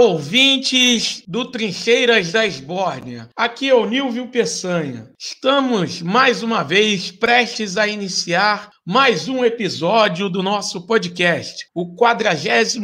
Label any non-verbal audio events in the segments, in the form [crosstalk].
Ouvintes do Trincheiras da Esbórnia. Aqui é o Nilvio Peçanha. Estamos mais uma vez prestes a iniciar mais um episódio do nosso podcast, o 46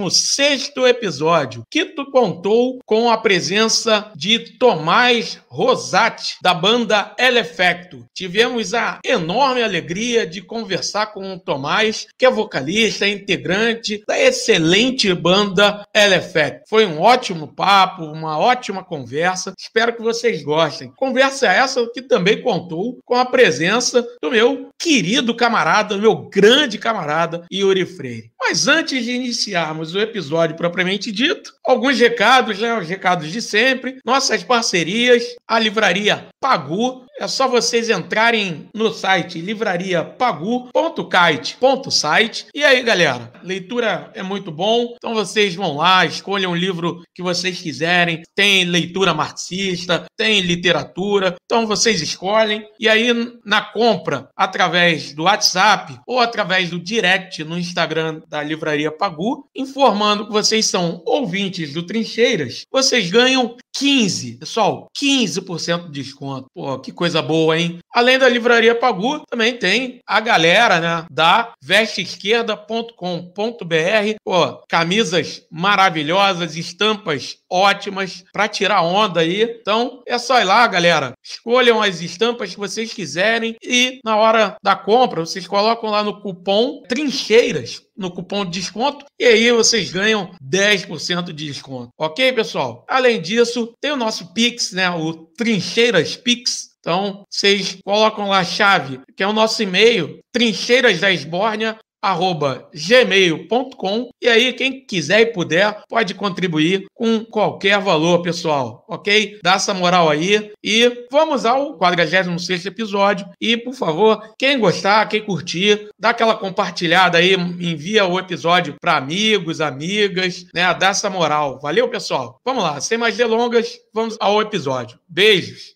episódio, que tu contou com a presença de Tomás Rosati, da banda El Efecto. Tivemos a enorme alegria de conversar com o Tomás, que é vocalista, integrante da excelente banda El Efecto. Foi um ótimo papo, uma ótima conversa. Espero que vocês gostem. Conversa essa que também contou com a presença do meu querido camarada, meu grande camarada Yuri Freire. Mas antes de iniciarmos o episódio propriamente dito, alguns recados, né? Os recados de sempre. Nossas parcerias, a livraria Pagu. É só vocês entrarem no site livrariapagu.kite.site. E aí, galera, leitura é muito bom. Então vocês vão lá, escolham o livro que vocês quiserem. Tem leitura marxista, tem literatura. Então vocês escolhem. E aí, na compra, através do WhatsApp ou através do direct no Instagram da Livraria Pagu, informando que vocês são ouvintes do Trincheiras, vocês ganham 15, pessoal, 15% de desconto. Pô, que coisa boa, hein? Além da Livraria Pagu, também tem a galera, né, da vesteesquerda.com.br. Pô, camisas maravilhosas, estampas ótimas para tirar onda aí. Então, é só ir lá, galera. Escolham as estampas que vocês quiserem e na hora da compra, vocês colocam lá no cupom Trincheiras no cupom de desconto e aí vocês ganham 10% de desconto. OK, pessoal? Além disso, tem o nosso Pix, né, o Trincheiras Pix então, vocês colocam lá a chave, que é o nosso e-mail, trincheirasdaesbórnia@gmail.com e aí quem quiser e puder pode contribuir com qualquer valor, pessoal, ok? Dá essa moral aí e vamos ao 46 episódio e, por favor, quem gostar, quem curtir, dá aquela compartilhada aí, envia o episódio para amigos, amigas, né? Dá essa moral. Valeu, pessoal? Vamos lá, sem mais delongas, vamos ao episódio. Beijos.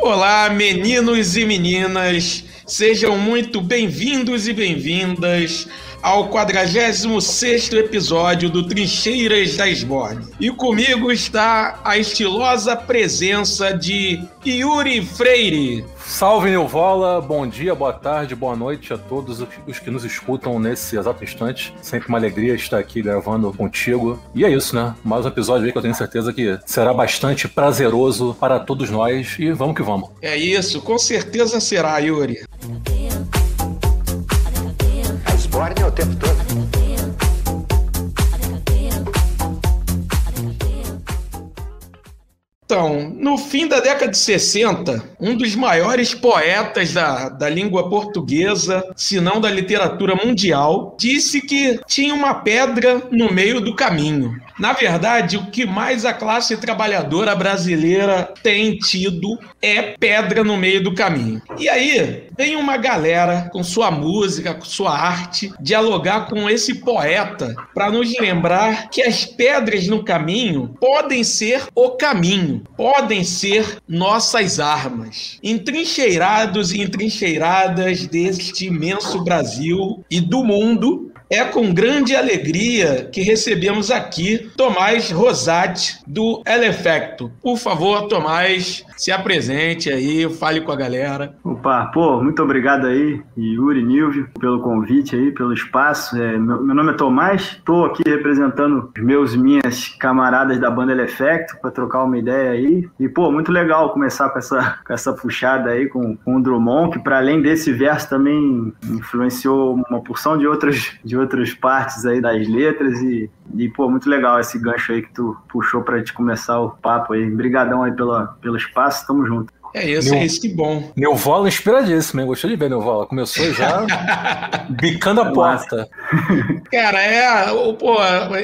Olá, meninos e meninas, sejam muito bem-vindos e bem-vindas ao 46 episódio do Trincheiras da Esbórnia. E comigo está a estilosa presença de Yuri Freire. Salve Nilvola, bom dia, boa tarde, boa noite a todos os que nos escutam nesse exato instante. Sempre uma alegria estar aqui gravando contigo. E é isso, né? Mais um episódio aí que eu tenho certeza que será bastante prazeroso para todos nós. E vamos que vamos. É isso, com certeza será, Yuri. Tempo todo. Então, no fim da década de 60, um dos maiores poetas da, da língua portuguesa, se não da literatura mundial, disse que tinha uma pedra no meio do caminho. Na verdade, o que mais a classe trabalhadora brasileira tem tido é pedra no meio do caminho. E aí, vem uma galera com sua música, com sua arte, dialogar com esse poeta para nos lembrar que as pedras no caminho podem ser o caminho, podem ser nossas armas. Entrincheirados e entrincheiradas deste imenso Brasil e do mundo, é com grande alegria que recebemos aqui Tomás Rosati, do Elefecto. Por favor, Tomás, se apresente aí, fale com a galera. Opa, pô, muito obrigado aí, Yuri Nilvio, pelo convite aí, pelo espaço. É, meu, meu, nome é Tomás, estou aqui representando os meus e minhas camaradas da banda Elefecto para trocar uma ideia aí. E, pô, muito legal começar com essa, com essa puxada aí com, com o Drummond, que para além desse verso também influenciou uma porção de outras, de outras partes aí das letras e, e pô, muito legal esse gancho aí que tu puxou pra gente começar o papo aí. Obrigadão aí pela, pelo espaço, tamo junto. É isso, é isso, que bom. Neuvola inspiradíssimo, hein? Gostei de ver Neuvola. Começou já [laughs] bicando a porta. Cara, é. Pô,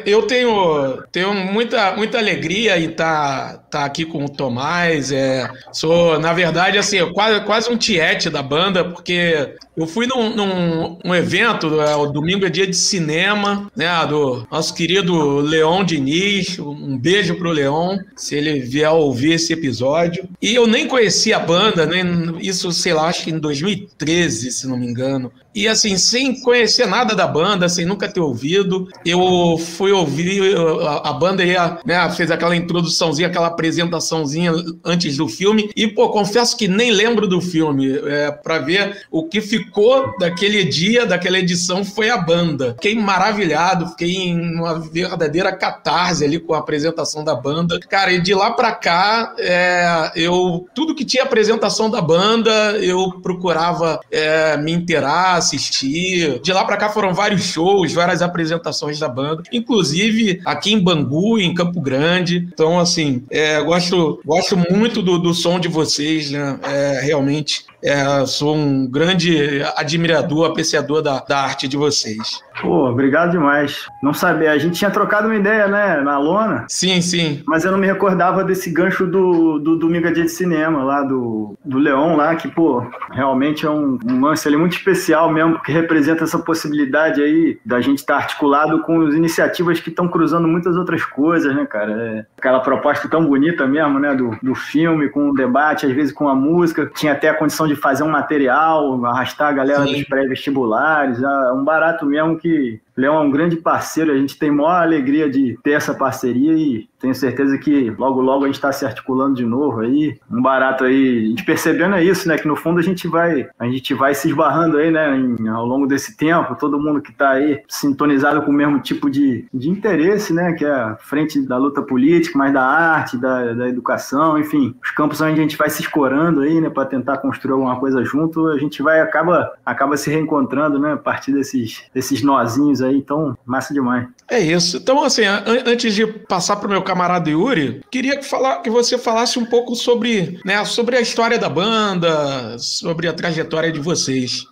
eu tenho, tenho muita, muita alegria em estar tá, tá aqui com o Tomás. É, sou, na verdade, assim, quase, quase um tiete da banda, porque eu fui num, num um evento, é, o domingo é dia de cinema, né? Do nosso querido Leon Diniz. Um beijo pro Leon, se ele vier ouvir esse episódio. E eu nem conhecia a banda, nem isso, sei lá, acho que em 2013, se não me engano. E assim, sem conhecer nada da banda, sem nunca ter ouvido, eu fui ouvir a, a banda ia, né, fez aquela introduçãozinha, aquela apresentaçãozinha antes do filme. E, pô, confesso que nem lembro do filme. É, para ver o que ficou daquele dia, daquela edição, foi a banda. Fiquei maravilhado, fiquei em uma verdadeira catarse ali com a apresentação da banda. Cara, e de lá pra cá, é, eu tudo que tinha apresentação da banda, eu procurava é, me inteirar assistir. De lá para cá foram vários shows, várias apresentações da banda, inclusive aqui em Bangu, em Campo Grande. Então, assim, é, gosto, gosto muito do, do som de vocês, né? É, realmente é, sou um grande admirador, apreciador da, da arte de vocês. Pô, obrigado demais. Não sabia, a gente tinha trocado uma ideia, né, na lona. Sim, sim. Mas eu não me recordava desse gancho do, do Domingo a Dia de Cinema, lá do, do Leon, lá, que, pô, realmente é um, um lance ali muito especial mesmo, porque representa essa possibilidade aí da gente estar tá articulado com as iniciativas que estão cruzando muitas outras coisas, né, cara? É aquela proposta tão bonita mesmo, né, do, do filme, com o debate, às vezes com a música. Tinha até a condição de fazer um material, arrastar a galera Sim. dos pré-vestibulares, é um barato mesmo que que Leão é um grande parceiro, a gente tem maior alegria de ter essa parceria e tenho certeza que logo logo a gente está se articulando de novo aí. Um barato aí, a gente percebendo é isso, né? Que no fundo a gente vai, a gente vai se esbarrando aí, né? Em, ao longo desse tempo, todo mundo que está aí sintonizado com o mesmo tipo de, de interesse, né? Que é a frente da luta política, mais da arte, da, da educação, enfim, os campos onde a gente vai se escorando aí, né? Para tentar construir alguma coisa junto, a gente vai acaba acaba se reencontrando, né? A partir desses desses nozinhos aí, então massa demais. É isso. Então assim, antes de passar para o meu camarada Yuri, queria que, falar, que você falasse um pouco sobre, né, sobre a história da banda, sobre a trajetória de vocês.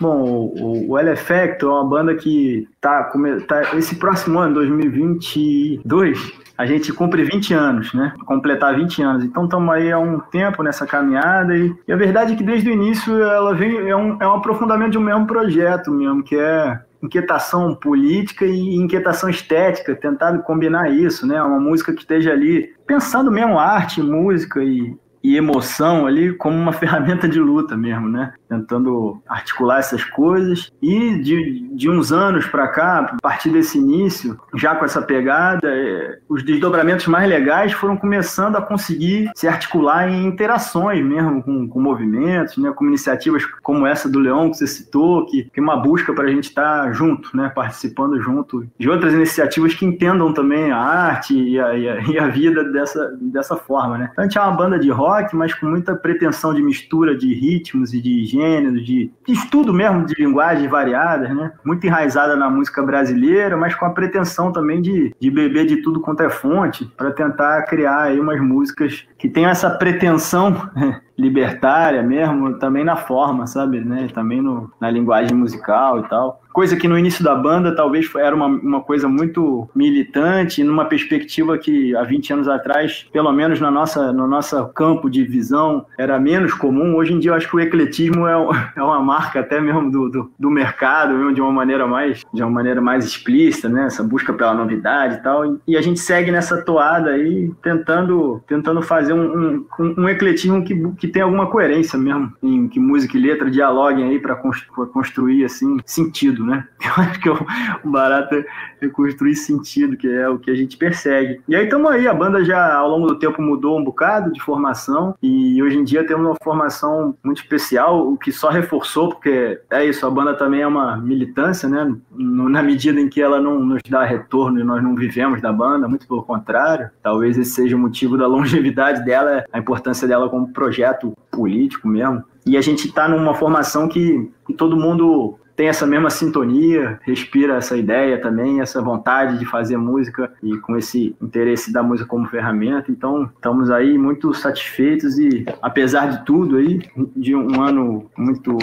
Bom, o, o L Effect é uma banda que tá, tá esse próximo ano, 2022, a gente cumpre 20 anos, né? Completar 20 anos. Então estamos aí há um tempo nessa caminhada e, e, a verdade é que desde o início ela vem é um, é um aprofundamento de um mesmo projeto mesmo, que é inquietação política e inquietação estética, tentado combinar isso, né? Uma música que esteja ali pensando mesmo arte, música e, e emoção ali como uma [laughs] ferramenta de luta mesmo, né? Tentando articular essas coisas. E de, de uns anos para cá, a partir desse início, já com essa pegada, é, os desdobramentos mais legais foram começando a conseguir se articular em interações mesmo com, com movimentos, né, com iniciativas como essa do Leão que você citou, que, é uma busca para a gente estar tá junto, né, participando junto de outras iniciativas que entendam também a arte e a, e a, [laughs] e a vida dessa, dessa forma. Né. Então, a gente é uma banda de rock, mas com muita pretensão de mistura de ritmos e de gêneros de, de estudo mesmo de linguagens variadas, né? Muito enraizada na música brasileira, mas com a pretensão também de, de beber de tudo quanto é fonte, para tentar criar aí umas músicas que tenham essa pretensão libertária mesmo, também na forma, sabe, né? Também no, na linguagem musical e tal coisa que no início da banda talvez era uma, uma coisa muito militante, numa perspectiva que há 20 anos atrás, pelo menos na nossa, no nosso campo de visão, era menos comum. Hoje em dia eu acho que o ecletismo é, [laughs] é uma marca até mesmo do, do, do mercado, mesmo de uma maneira mais de uma maneira mais explícita, né? Essa busca pela novidade e tal. E a gente segue nessa toada aí, tentando, tentando fazer um, um, um ecletismo que, que tem alguma coerência mesmo, em que música e letra dialoguem aí para construir assim sentido né? [laughs] Eu acho que o barato é construir sentido, que é o que a gente persegue. E aí estamos aí, a banda já ao longo do tempo mudou um bocado de formação e hoje em dia temos uma formação muito especial, o que só reforçou, porque é isso, a banda também é uma militância, né? Na medida em que ela não nos dá retorno e nós não vivemos da banda, muito pelo contrário. Talvez esse seja o motivo da [laughs] longevidade dela, a importância dela como projeto político mesmo. E a gente está numa formação que, que todo mundo tem essa mesma sintonia, respira essa ideia também, essa vontade de fazer música e com esse interesse da música como ferramenta. Então, estamos aí muito satisfeitos e, apesar de tudo aí, de um ano muito,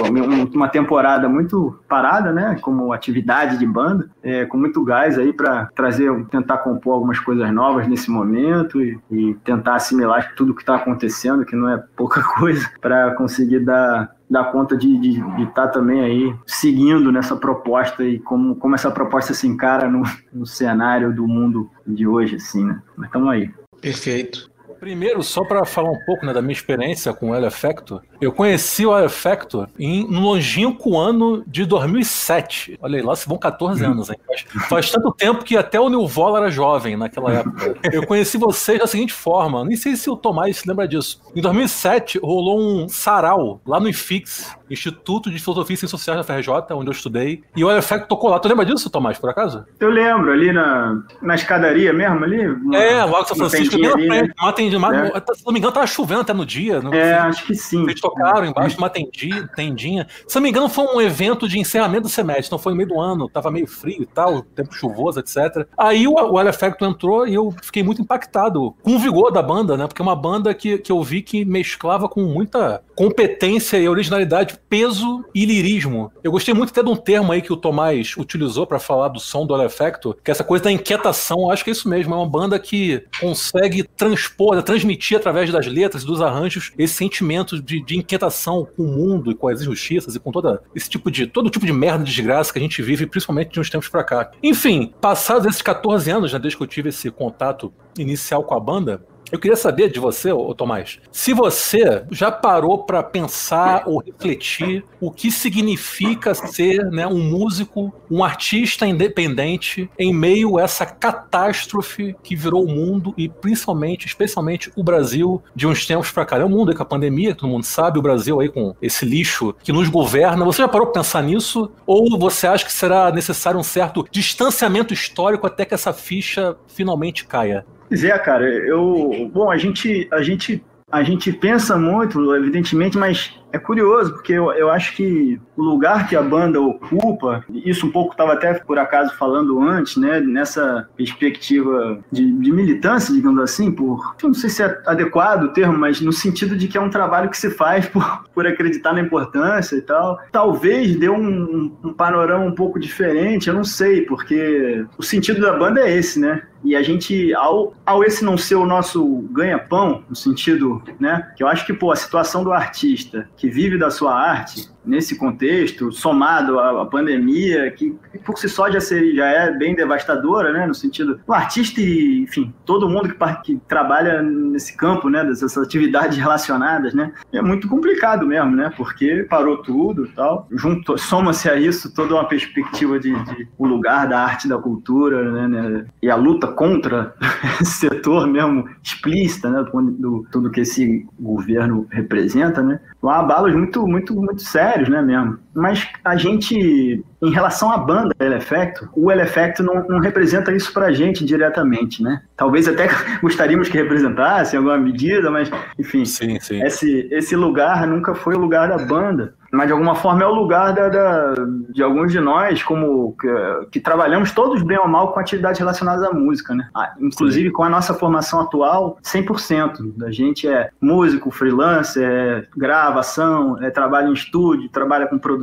uma temporada muito parada, né, como atividade de banda, é, com muito gás aí para trazer, tentar compor algumas coisas novas nesse momento e, e tentar assimilar tudo que está acontecendo, que não é pouca [laughs] coisa, para conseguir dar dar conta de estar tá também aí seguindo nessa proposta e como, como essa proposta se encara no, no cenário do mundo de hoje, assim, né? Mas estamos aí. Perfeito. Primeiro, só para falar um pouco né, da minha experiência com o L Effector, eu conheci o L Effector em um longínquo ano de 2007. Olha aí, lá se vão 14 anos, hein? Faz, faz, tanto tempo que até o Nilvola era jovem naquela época. Eu conheci vocês da seguinte forma, nem sei se o Tomás se lembra disso. Em 2007, rolou um sarau lá no IFIX, Instituto de Filosofia e Ciências Sociais da FRJ, onde eu estudei, e o L Effector tocou lá. Tu lembra disso, Tomás, por acaso? Eu lembro, ali na, na escadaria mesmo, ali? É, lá São Francisco, na frente, né? Entendi. Mas, é. Se não me engano, tava chovendo até no dia. Não, é, acho que sim. Eles tocaram embaixo de uma tendinha, tendinha. Se não me engano, foi um evento de encerramento do semestre, então foi no meio do ano, tava meio frio e tal, tempo chuvoso, etc. Aí o, o Effecto entrou e eu fiquei muito impactado com o vigor da banda, né? Porque é uma banda que, que eu vi que mesclava com muita competência e originalidade, peso e lirismo. Eu gostei muito até de um termo aí que o Tomás utilizou para falar do som do Effecto, que é essa coisa da inquietação. Acho que é isso mesmo, é uma banda que consegue transpor, transmitir através das letras e dos arranjos esse sentimento de, de inquietação com o mundo e com as injustiças e com toda esse tipo de todo tipo de merda, de desgraça que a gente vive, principalmente de uns tempos para cá. Enfim, passados esses 14 anos, né, desde que eu tive esse contato inicial com a banda, eu queria saber de você, ô Tomás, se você já parou para pensar ou refletir o que significa ser né, um músico, um artista independente em meio a essa catástrofe que virou o mundo e principalmente, especialmente o Brasil de uns tempos para cá. É o mundo aí com a pandemia, todo mundo sabe, o Brasil aí com esse lixo que nos governa. Você já parou para pensar nisso? Ou você acha que será necessário um certo distanciamento histórico até que essa ficha finalmente caia? Pois é, cara, eu. Bom, a gente, a gente, a gente pensa muito, evidentemente, mas é curioso, porque eu, eu acho que o lugar que a banda ocupa, isso um pouco estava até por acaso falando antes, né, nessa perspectiva de, de militância, digamos assim, por, não sei se é adequado o termo, mas no sentido de que é um trabalho que se faz por, [laughs] por acreditar na importância e tal. Talvez dê um, um panorama um pouco diferente, eu não sei, porque o sentido da banda é esse, né? E a gente, ao, ao esse não ser o nosso ganha-pão, no sentido, né? Que eu acho que, pô, a situação do artista que vive da sua arte, nesse contexto, somado à, pandemia, que por si só já, seria, já é bem devastadora, né, no sentido, o artista e, enfim, todo mundo que, que trabalha nesse campo, né, dessas atividades relacionadas, né, é muito complicado mesmo, né, porque parou tudo tal, junto, soma-se a isso toda uma perspectiva de, de, o lugar da arte da cultura, né, né e a luta contra [laughs] esse setor mesmo explícita, né, do, do tudo que esse governo representa, né, há abalos muito, muito, muito sérios sérios, né, mesmo. Mas a gente, em relação à banda El Effecto, o El Effecto não, não representa isso pra gente diretamente, né? Talvez até [laughs] gostaríamos que representasse em alguma medida, mas, enfim, sim, sim. Esse, esse lugar nunca foi o lugar da banda mas de alguma forma é o lugar da, da, de alguns de nós, como que, que, trabalhamos todos bem ou mal com atividades relacionadas à música, né? Ah, inclusive Sim. com a nossa formação atual, 100%. Da gente é músico, freelancer, é gravação, é trabalho em estúdio, trabalha com produção.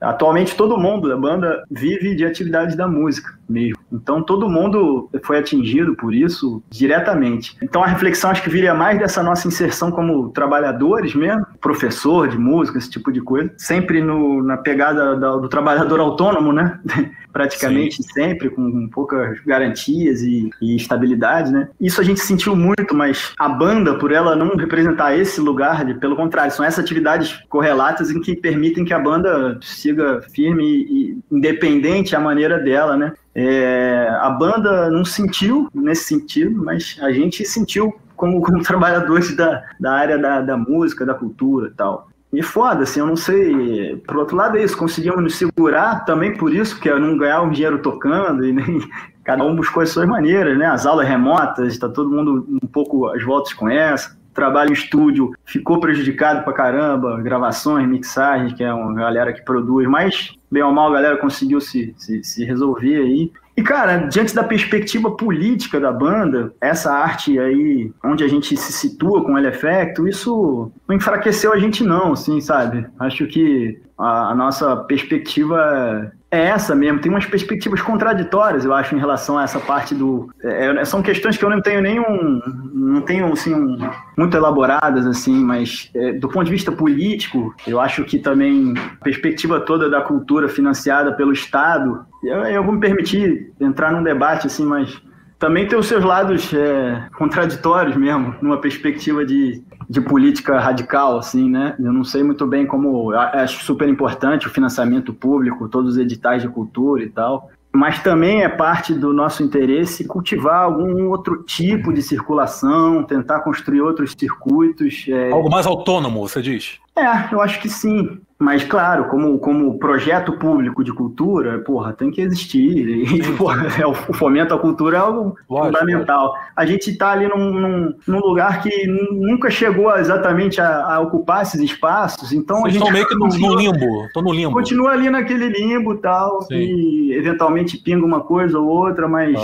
Atualmente todo mundo da banda vive de atividades da música mesmo. Então todo mundo foi atingido por isso diretamente. Então a reflexão acho que viria mais dessa nossa inserção como trabalhadores mesmo, professor de música, esse tipo de coisa, sempre no, na pegada do trabalhador autônomo, né? [laughs] Praticamente Sim. sempre, com poucas garantias e, e estabilidade, né? Isso a gente sentiu muito, mas a banda, por ela não representar esse lugar, de, pelo contrário, são essas atividades correlatas em que permitem que a banda siga firme e, e independente a maneira dela, né? É, a banda não sentiu nesse sentido, mas a gente sentiu como, como [laughs] trabalhadores da, da área da, da música, da cultura e tal. E foda, assim, eu não sei. Por outro lado, é isso, conseguimos nos segurar também por isso, porque eu não ganhava um dinheiro tocando e nem. [laughs] Cada um buscou as suas maneiras, né? As aulas remotas, está todo mundo um pouco às voltas com essa. Trabalho em estúdio ficou prejudicado pra caramba, gravações, mixagens, que é uma galera que produz, mas bem ou mal a galera conseguiu se, se, se resolver aí. E, cara, diante da perspectiva política da banda, essa arte aí, onde a gente se situa com o Elefecto, isso não enfraqueceu a gente não, assim, sabe? Acho que a, a nossa perspectiva é essa mesmo. Tem umas perspectivas contraditórias, eu acho, em relação a essa parte do. É, é são questões que eu não tenho nenhum. Não tenho, assim, um, muito elaboradas, assim, mas é, do ponto de vista político, eu acho que também a perspectiva toda da cultura financiada pelo Estado. Eu, eu vou me permitir entrar num debate, assim, mas também tem os seus lados é, contraditórios mesmo, numa perspectiva de, de política radical, assim, né? Eu não sei muito bem como. Acho super importante o financiamento público, todos os editais de cultura e tal. Mas também é parte do nosso interesse cultivar algum outro tipo de circulação, tentar construir outros circuitos. É... Algo mais autônomo, você diz? É, eu acho que sim. Mas, claro, como, como projeto público de cultura, porra, tem que existir. E, [laughs] porra, é, o fomento à cultura é algo lógico, fundamental. Lógico. A gente está ali num, num, num, lugar que nunca chegou exatamente a, a ocupar esses espaços, então Vocês a gente. estão meio que no, no limbo, estão no limbo. Continua ali naquele limbo tal, Sim. e eventualmente pinga uma coisa ou outra, mas.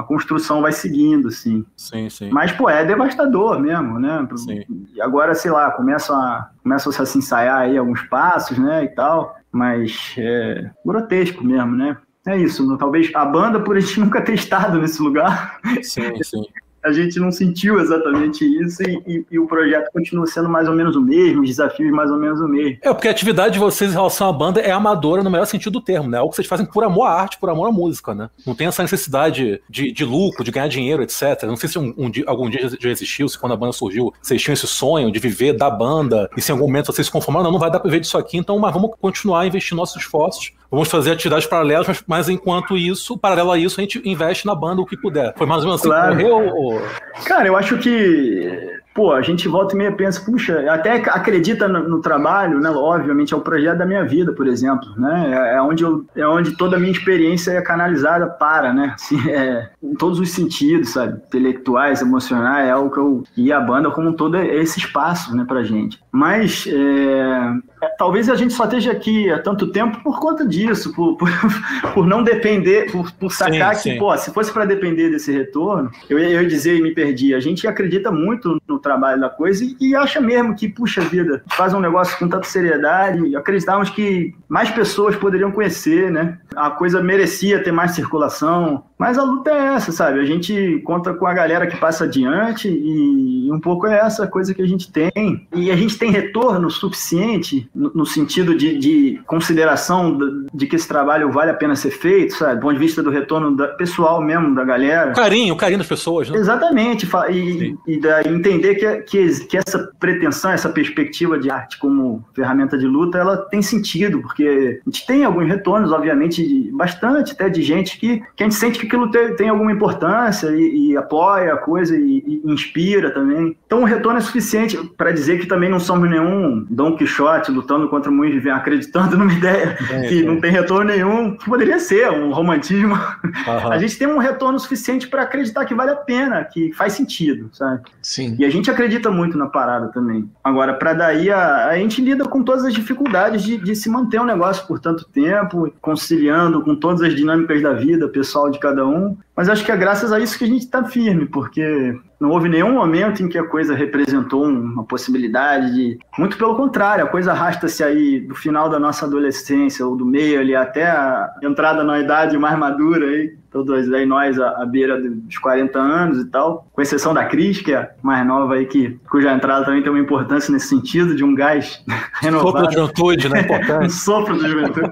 A construção vai seguindo, assim. Sim, sim. Mas, pô, é devastador mesmo, né? Sim. E agora, sei lá, começam a, começam a se ensaiar aí alguns passos, né, e tal, mas é grotesco mesmo, né? É isso, talvez a banda, por a gente [laughs] nunca ter estado nesse lugar, sim, sim a gente não sentiu exatamente isso e, e, e, o projeto continua sendo mais ou menos o mesmo, os desafios mais ou menos o mesmo. É, porque a atividade de vocês em relação à banda é amadora no melhor sentido do termo, né? É algo que vocês fazem por amor à arte, por amor à música, né? Não tem essa necessidade de, de lucro, de ganhar dinheiro, etc. Não sei se um, um dia, algum dia já existiu, se quando a banda surgiu, vocês tinham esse sonho de viver da banda e se em algum momento vocês se conformaram, não, não vai dar pra viver disso aqui, então mas vamos continuar a investir nossos esforços vamos fazer atividades paralelas, mas, mas, enquanto isso, paralelo a isso, a gente investe na banda o que puder. Foi mais ou menos assim claro. que correu? Ou... Cara, eu acho que pô, a gente volta e meia pensa, puxa, até acredita no, no, trabalho, né? Obviamente é o projeto da minha vida, por exemplo, né? É, é, onde, eu, é onde toda a minha experiência é canalizada para, né? [laughs] Assim, é, em todos os sentidos, sabe? Intelectuais, emocionais, é o que eu... E a banda como um todo é esse espaço, né, pra gente. Mas, é, é, talvez a gente só esteja aqui há tanto tempo por conta disso, por, por, [laughs] por não depender, por, por sacar sim, que, sim. pô, se fosse para depender desse retorno, eu, eu ia dizer e me perdi, a gente acredita muito no trabalho da coisa e, e, acha mesmo que, puxa vida, faz um negócio com tanta seriedade acreditávamos que mais pessoas poderiam conhecer, né? A coisa merecia ter mais circulação, mas a luta é essa, sabe? A gente conta com a galera que passa adiante e um pouco é essa coisa que a gente tem. E a gente tem retorno suficiente no, no sentido de, de consideração de, de, que esse trabalho vale a pena ser feito, sabe? Do ponto de vista do retorno da, pessoal mesmo da galera. O carinho, o carinho das pessoas, né? Exatamente. E, e da, entender que, que, que essa pretensão, essa perspectiva de arte como ferramenta de luta, ela tem sentido, porque a gente tem alguns retornos, obviamente, bastante até de gente que, que a gente sente que aquilo tem, tem alguma importância e, e apoia a coisa e, e, inspira também. Então o retorno é suficiente para dizer que também não somos nenhum Dom Quixote lutando contra muitos e acreditando numa [laughs] ideia é, que é. não tem retorno nenhum, que poderia ser um romantismo. Uhum. A gente tem um retorno suficiente para acreditar que vale a pena, que faz sentido, sabe? Sim. E a gente acredita muito na parada também. Agora, para daí, a, a gente lida com todas as dificuldades de, de se manter um negócio por tanto tempo, conciliando com todas as dinâmicas da vida pessoal de cada um. Mas acho que é graças a isso que a gente está firme, porque não houve nenhum momento em que a coisa representou uma possibilidade de. Muito pelo contrário, a coisa arrasta-se aí do final da nossa adolescência, ou do meio ali, até a entrada na idade mais madura aí, todos aí nós à, beira dos 40 anos e tal, com exceção da Cris, que é mais nova aí, que, cuja entrada também tem uma importância nesse sentido, de um gás renovado. [laughs] Sopro de juventude, né? [laughs] um sopro de juventude.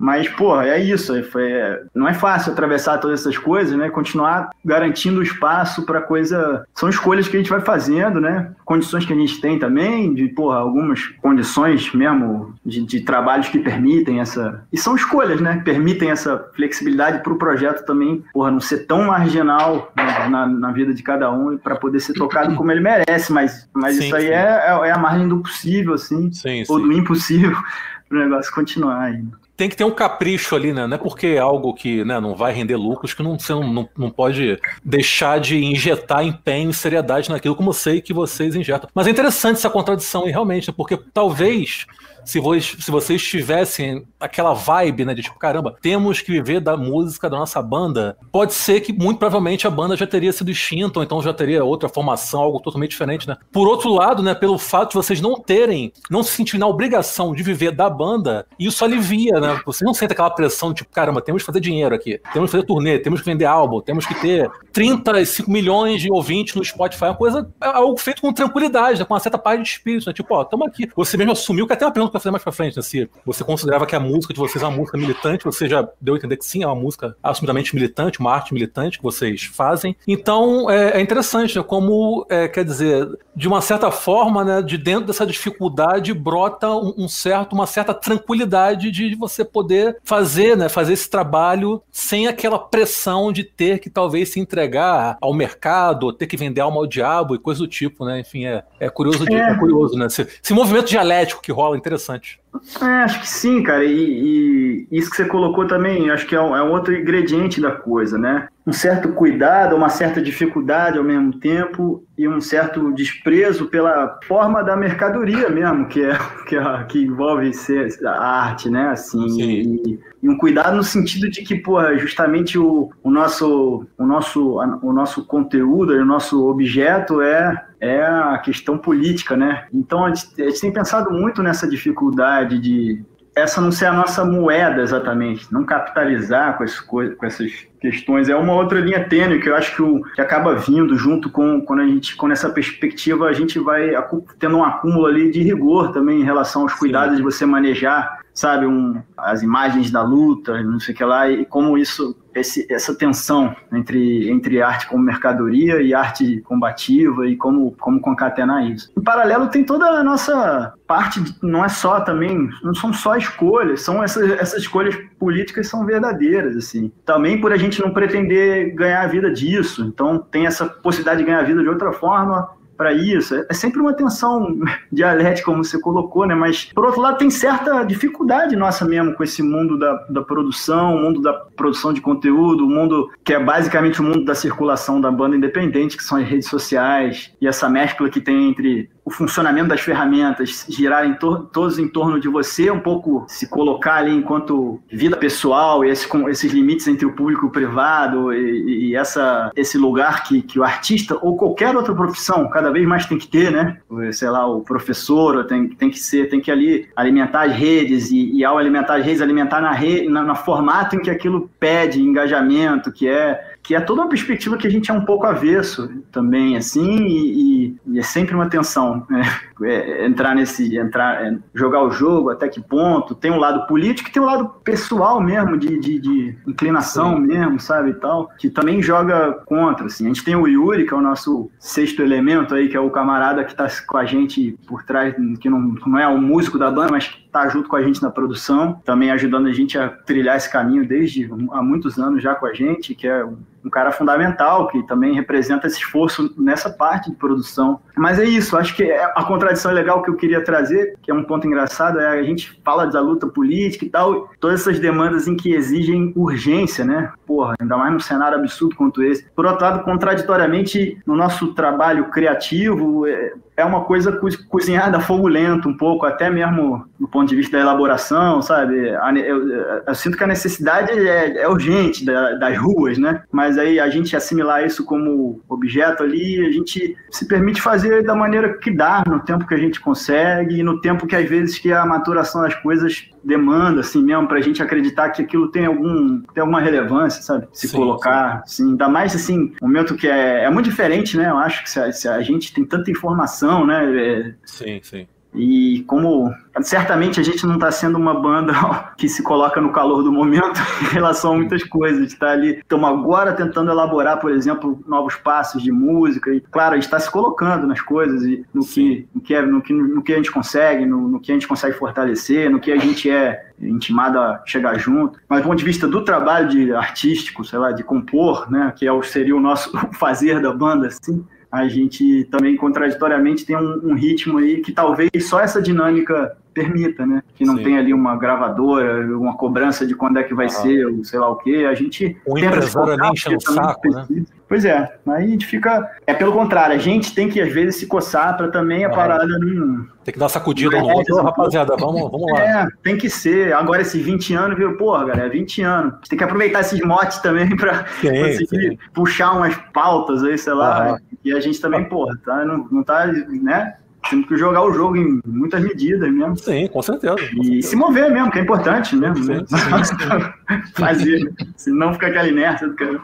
Mas, pô, é isso. É, foi, não é fácil atravessar todas essas coisas, né? Continuar garantindo espaço para coisa. São escolhas que a gente vai fazendo, né? Condições que a gente tem também, de, porra, algumas condições mesmo de, de trabalhos que permitem essa. E são escolhas, né? Permitem essa flexibilidade para o projeto também, porra, não ser tão marginal né? na, na, vida de cada um para poder ser tocado como ele merece. Mas, mas sim, isso aí é, é, é, a margem do possível, assim, sim, ou sim. do impossível [laughs] para o negócio continuar ainda. Tem que ter um capricho ali, né? Não é porque é algo que né, não vai render lucros que não, você não, não, pode deixar de injetar empenho e seriedade naquilo, como eu sei que vocês injetam. Mas é interessante essa contradição, e realmente, porque talvez se, se vocês tivessem aquela vibe, né, de tipo, caramba, temos que viver da música da nossa banda, pode ser que muito provavelmente a banda já teria sido extinta, ou então já teria outra formação, algo totalmente diferente, né? Por outro lado, né, pelo fato de vocês não terem, não se sentirem na obrigação de viver da banda, isso alivia, né? Você não sente aquela pressão, tipo, caramba, temos que fazer dinheiro aqui, temos que fazer turnê, temos que vender álbum, temos que ter 35 milhões de ouvintes no Spotify, uma coisa, é algo feito com tranquilidade, né, com uma certa paz de espírito, né? Tipo, ó, estamos aqui. Você mesmo assumiu que até uma pergunta pra fazer mais pra frente, né? Se você considerava que a música de vocês é uma música militante, você já deu a entender que sim, é uma música absolutamente militante, uma arte militante que vocês fazem. Então, é, é interessante, né? Como, é, quer dizer, de uma certa forma, né? De dentro dessa dificuldade brota um, um certo, uma certa tranquilidade de você poder fazer, né? Fazer esse trabalho sem aquela pressão de ter que talvez se entregar ao mercado, ou ter que vender alma ao diabo e coisa do tipo, né? Enfim, é, é curioso, é. é curioso, né? Esse, esse movimento dialético que rola, interessante. interessante. É, acho que sim, cara. E, e, isso que você colocou também, acho que é um, é um, outro ingrediente da coisa, né? Um certo cuidado, uma certa dificuldade ao mesmo tempo e um certo desprezo pela forma da mercadoria mesmo, que é [laughs] que, é, que envolve ser a arte, né? Assim, e, e, um cuidado no sentido de que, porra, justamente o, o nosso o nosso o nosso conteúdo, o nosso objeto é é a questão política, né? Então a gente, a gente tem pensado muito nessa dificuldade de essa não ser a nossa moeda exatamente, não capitalizar com, esse, com essas questões. É uma outra linha tênue que eu acho que, o, que acaba vindo junto com quando a gente, com essa perspectiva, a gente vai tendo um acúmulo ali de rigor também em relação aos cuidados Sim. de você manejar sabe, um, as imagens da luta, não sei o que lá, e como isso, esse, essa tensão entre, entre arte como mercadoria e arte combativa e como, como concatenar isso. Em paralelo tem toda a nossa parte, de, não é só também, não são só escolhas, são essas, essas escolhas políticas são verdadeiras, assim. Também por a gente não pretender ganhar a vida disso, então tem essa possibilidade de ganhar a vida de outra forma, para isso. É sempre uma tensão [laughs] dialética, como você colocou, né? Mas, por outro lado, tem certa dificuldade nossa mesmo com esse mundo da, da produção, o mundo da produção de conteúdo, o mundo que é basicamente o mundo da circulação da banda independente, que são as redes sociais, e essa mescla que tem entre o funcionamento das ferramentas girarem to todos em torno de você, um pouco se colocar ali enquanto vida pessoal e esse, com esses limites entre o público e o privado e, e, essa, esse lugar que, que o artista ou qualquer outra profissão cada vez mais tem que ter, né? Sei lá, o professor tem, tem que ser, tem que ali alimentar as redes e, e ao alimentar as redes, alimentar na, rede, na, na formato em que aquilo pede engajamento, que é que é toda uma perspectiva que a gente é um pouco avesso também, assim, e, e é sempre uma tensão né? [laughs] é, entrar nesse, entrar, é, jogar o jogo, até que ponto, tem um lado político e tem um lado pessoal mesmo, de, de, de inclinação Sim. mesmo, sabe, e tal, que também joga contra, assim, a gente tem o Yuri, que é o nosso sexto elemento aí, que é o camarada que tá com a gente por trás, que não, não é o músico da banda, mas que tá junto com a gente na produção, também ajudando a gente a trilhar esse caminho desde há muitos anos já com a gente, que é um cara fundamental, que também representa esse esforço nessa parte de produção. Mas é isso, acho que é a contradição é legal que eu queria trazer, que é um ponto engraçado, é a gente fala da luta política e tal, todas essas demandas em que exigem urgência, né? Porra, ainda mais num cenário absurdo quanto esse. Por outro lado, contraditoriamente, no nosso trabalho criativo, é, é uma coisa cozinhada a fogo lento um pouco, até mesmo do ponto de vista da elaboração, sabe? Eu, eu, eu sinto que a necessidade é, é urgente da, das ruas, né? Mas aí a gente assimilar isso como objeto ali, a gente se permite fazer da maneira que dá, no tempo que a gente consegue e no tempo que às vezes que a maturação das coisas demanda, assim mesmo, para a gente acreditar que aquilo tem, algum, tem alguma relevância, sabe? Se sim, colocar, sim. assim, ainda mais assim, um momento que é, é muito diferente, né? Eu acho que se a, se a gente tem tanta informação, né? É, sim, sim. E como certamente a gente não está sendo uma banda [laughs] que se coloca no calor do momento [laughs] em relação a muitas coisas, está ali, estamos agora tentando elaborar, por exemplo, novos passos de música, e claro, a gente está se colocando nas coisas e no que, no que, é, no que, no que a gente consegue, no, no que a gente consegue fortalecer, no que a gente é intimado a chegar junto, mas do ponto de vista do trabalho de artístico, sei lá, de compor, né, que é, seria o nosso [laughs] fazer da banda, assim, a gente também contraditoriamente tem um, um, ritmo aí que talvez só essa dinâmica permita, né? Que não Sim. tem ali uma gravadora, uma cobrança de quando é que vai ser, ou sei lá o quê. A gente. O empresário nem também o saco, né? Pois é, aí a gente fica. É pelo contrário, a gente tem que às vezes se coçar para também a parada não. Tem que dar sacudida no É, outro. Exato. rapaziada, vamos, vamos lá. É, tem que ser. Agora, esses 20 anos, viu? Porra, galera, 20 anos. A gente tem que aproveitar esses motes também [laughs] pra Sim, conseguir sim. puxar umas pautas aí, sei lá. E a gente também, porra, tá, não, não tá, né? Temos que jogar o jogo em muitas medidas mesmo. Sim, com certeza. com E certeza. se mover mesmo, que é importante mesmo. Né? Sim, [laughs] Fazer. Senão fica aquela inércia do cara.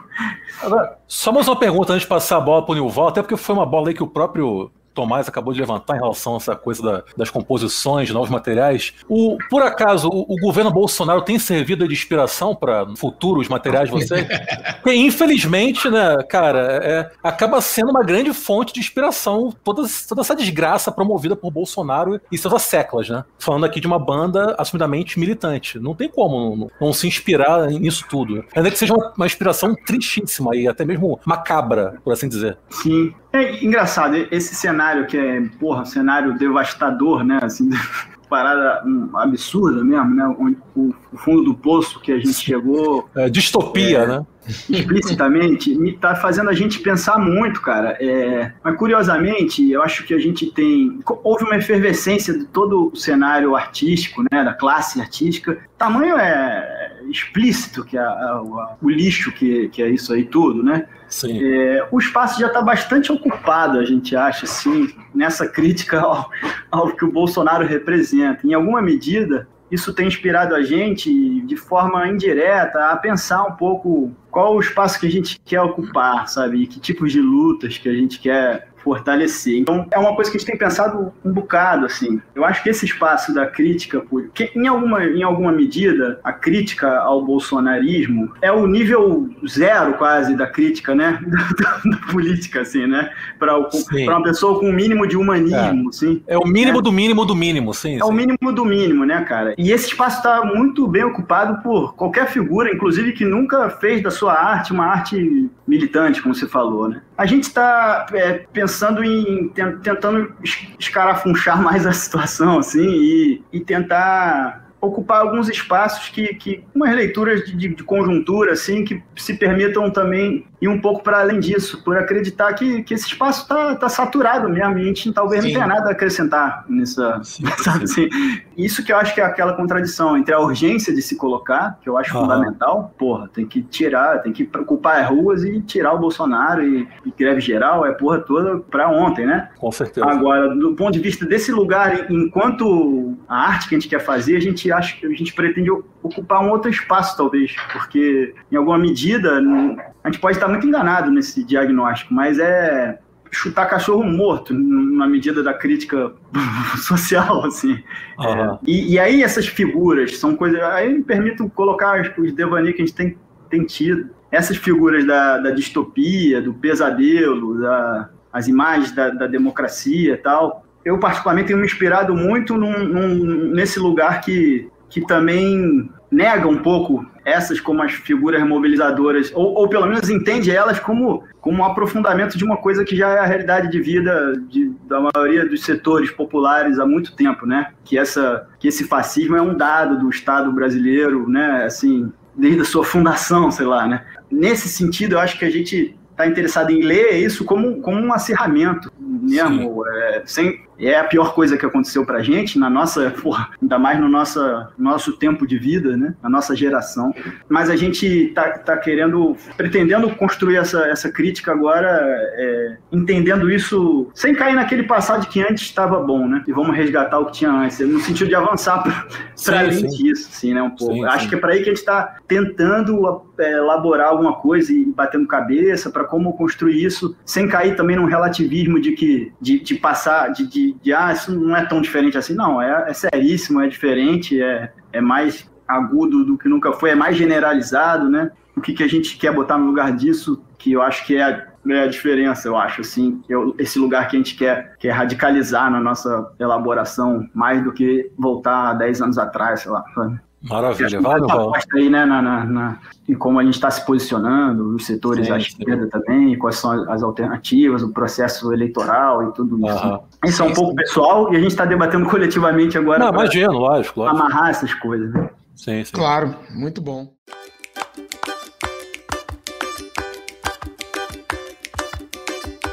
Agora, só mais uma pergunta antes de passar a bola pro Nilval, até porque foi uma bola aí que o próprio Tomás acabou de levantar em relação a essa coisa da- das composições, de novos materiais. O, por acaso, o, o governo Bolsonaro tem servido de inspiração para futuros materiais de vocês? Porque, infelizmente, né, cara, é- acaba sendo uma grande fonte de inspiração toda, toda essa desgraça promovida por Bolsonaro e seus asseclas, né? Falando aqui de uma banda assumidamente militante. Não tem como não, não se inspirar nisso tudo. Ainda que seja uma, uma inspiração tristíssima e até mesmo macabra, por assim dizer. Sim. É engraçado, esse cenário que é, porra, um cenário devastador, né? Assim, [laughs] parada hum, absurda mesmo, né? O fundo do poço que a gente chegou É, distopia, É. né? Explicitamente, me tá fazendo a gente pensar muito, cara. É, mas curiosamente, eu acho que a gente tem. Houve uma efervescência de todo o cenário artístico, né? Da classe artística. Tamanho é explícito que é a- a- o lixo que, que é isso aí tudo, né? Sim. É, o espaço já está bastante ocupado, a gente acha, assim, nessa crítica ao, ao que o Bolsonaro representa. Em alguma medida, isso tem inspirado a gente, de forma indireta, a pensar um pouco qual o espaço que a gente quer ocupar, sabe? Que tipos de lutas que a gente quer fortalecer. Então, é uma coisa que a gente tem pensado um bocado, assim. Eu acho que esse espaço da crítica, porque em alguma, em alguma medida, a crítica ao bolsonarismo é o nível zero, quase, da crítica, né? [laughs] Da, da política, assim, né? Para Sim. uma pessoa com um mínimo de humanismo, assim. É o mínimo do mínimo do mínimo, sim. É o sim. mínimo do mínimo, né, cara? E esse espaço está muito bem ocupado por qualquer figura, inclusive que nunca fez da sua arte uma arte militante, como você falou, né? A gente está pensando em ten- tentando es- escarafunchar [laughs] mais a situação, assim, e, e tentar ocupar alguns espaços que, que umas leituras de, de- de conjuntura, assim, que se permitam também ir um pouco para além disso, por acreditar que, que esse espaço está tá saturado mesmo, e a gente talvez Sim. não tenha nada a acrescentar nessa, Sim, sabe [laughs] assim? Isso que eu acho que é aquela contradição entre a urgência de se colocar, que eu acho Aham. fundamental, porra, tem que tirar, tem que ocupar as ruas e tirar o Bolsonaro e, e greve geral, é porra toda pra ontem, né? Com certeza. Agora, do ponto de vista desse lugar, enquanto a arte que a gente quer fazer, a gente acha que a gente pretende ocupar um outro espaço, talvez, porque em alguma medida a gente pode estar muito enganado nesse diagnóstico, mas é chutar cachorro morto na medida da crítica [laughs] social, assim. Aham. E, e aí essas figuras são coisas. Aí me permito colocar os, os devaneios que a gente tem, tem tido. Essas figuras da, da distopia, do pesadelo, da, as imagens da, da democracia e tal. Eu, particularmente, tenho me inspirado muito num- num- nesse lugar que, que também nega um pouco essas como as figuras mobilizadoras, ou, ou pelo menos entende elas como, como um aprofundamento de uma coisa que já é a realidade de vida de- da maioria dos setores populares há muito tempo, né? Que, essa, que esse fascismo é um dado do Estado brasileiro, né? Assim, desde a sua fundação, sei lá, né? Nesse sentido, eu acho que a gente está interessado em ler isso como, como um acirramento mesmo, é, sem, é a pior coisa que aconteceu pra gente, na nossa, [laughs] porra, ainda mais no nossa, nosso tempo de vida, né? Na nossa geração. Mas a gente tá, tá querendo, pretendendo construir essa, essa crítica agora, é, entendendo isso sem cair naquele passado que antes estava bom, né? E vamos resgatar o que tinha antes, no sentido de avançar Sim, além sim. disso, assim, né? Um pouco. Sim, Acho sim. que é para aí que a gente está tentando é, elaborar alguma coisa e batendo cabeça para como construir isso sem cair também num relativismo de que de, de passar de, de, de, ah isso não é tão diferente assim não é, é seríssimo é diferente é, é mais agudo do que nunca foi é mais generalizado né o que, que a gente quer botar no lugar disso que eu acho que é a, é a diferença eu acho assim eu, esse lugar que a gente quer quer radicalizar na nossa elaboração mais do que voltar a 10 anos atrás sei lá sabe? Maravilha, vai, Val. aí, né, na, na, na, em como a gente está se posicionando, os setores sim, à esquerda sim. também, quais são as alternativas, o processo eleitoral e tudo isso. Isso é um pouco pessoal e a gente está debatendo [laughs] coletivamente agora. Não, imagino, lógico, lógico. Amarrar essas coisas, né? Sim, sim. Claro, muito bom.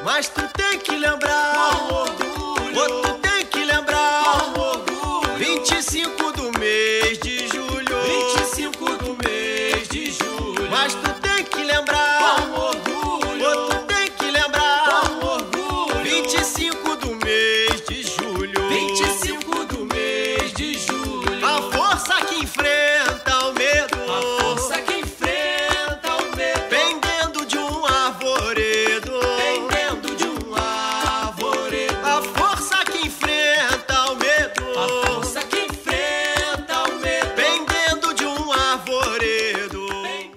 Mas tu tem que lembrar. Outro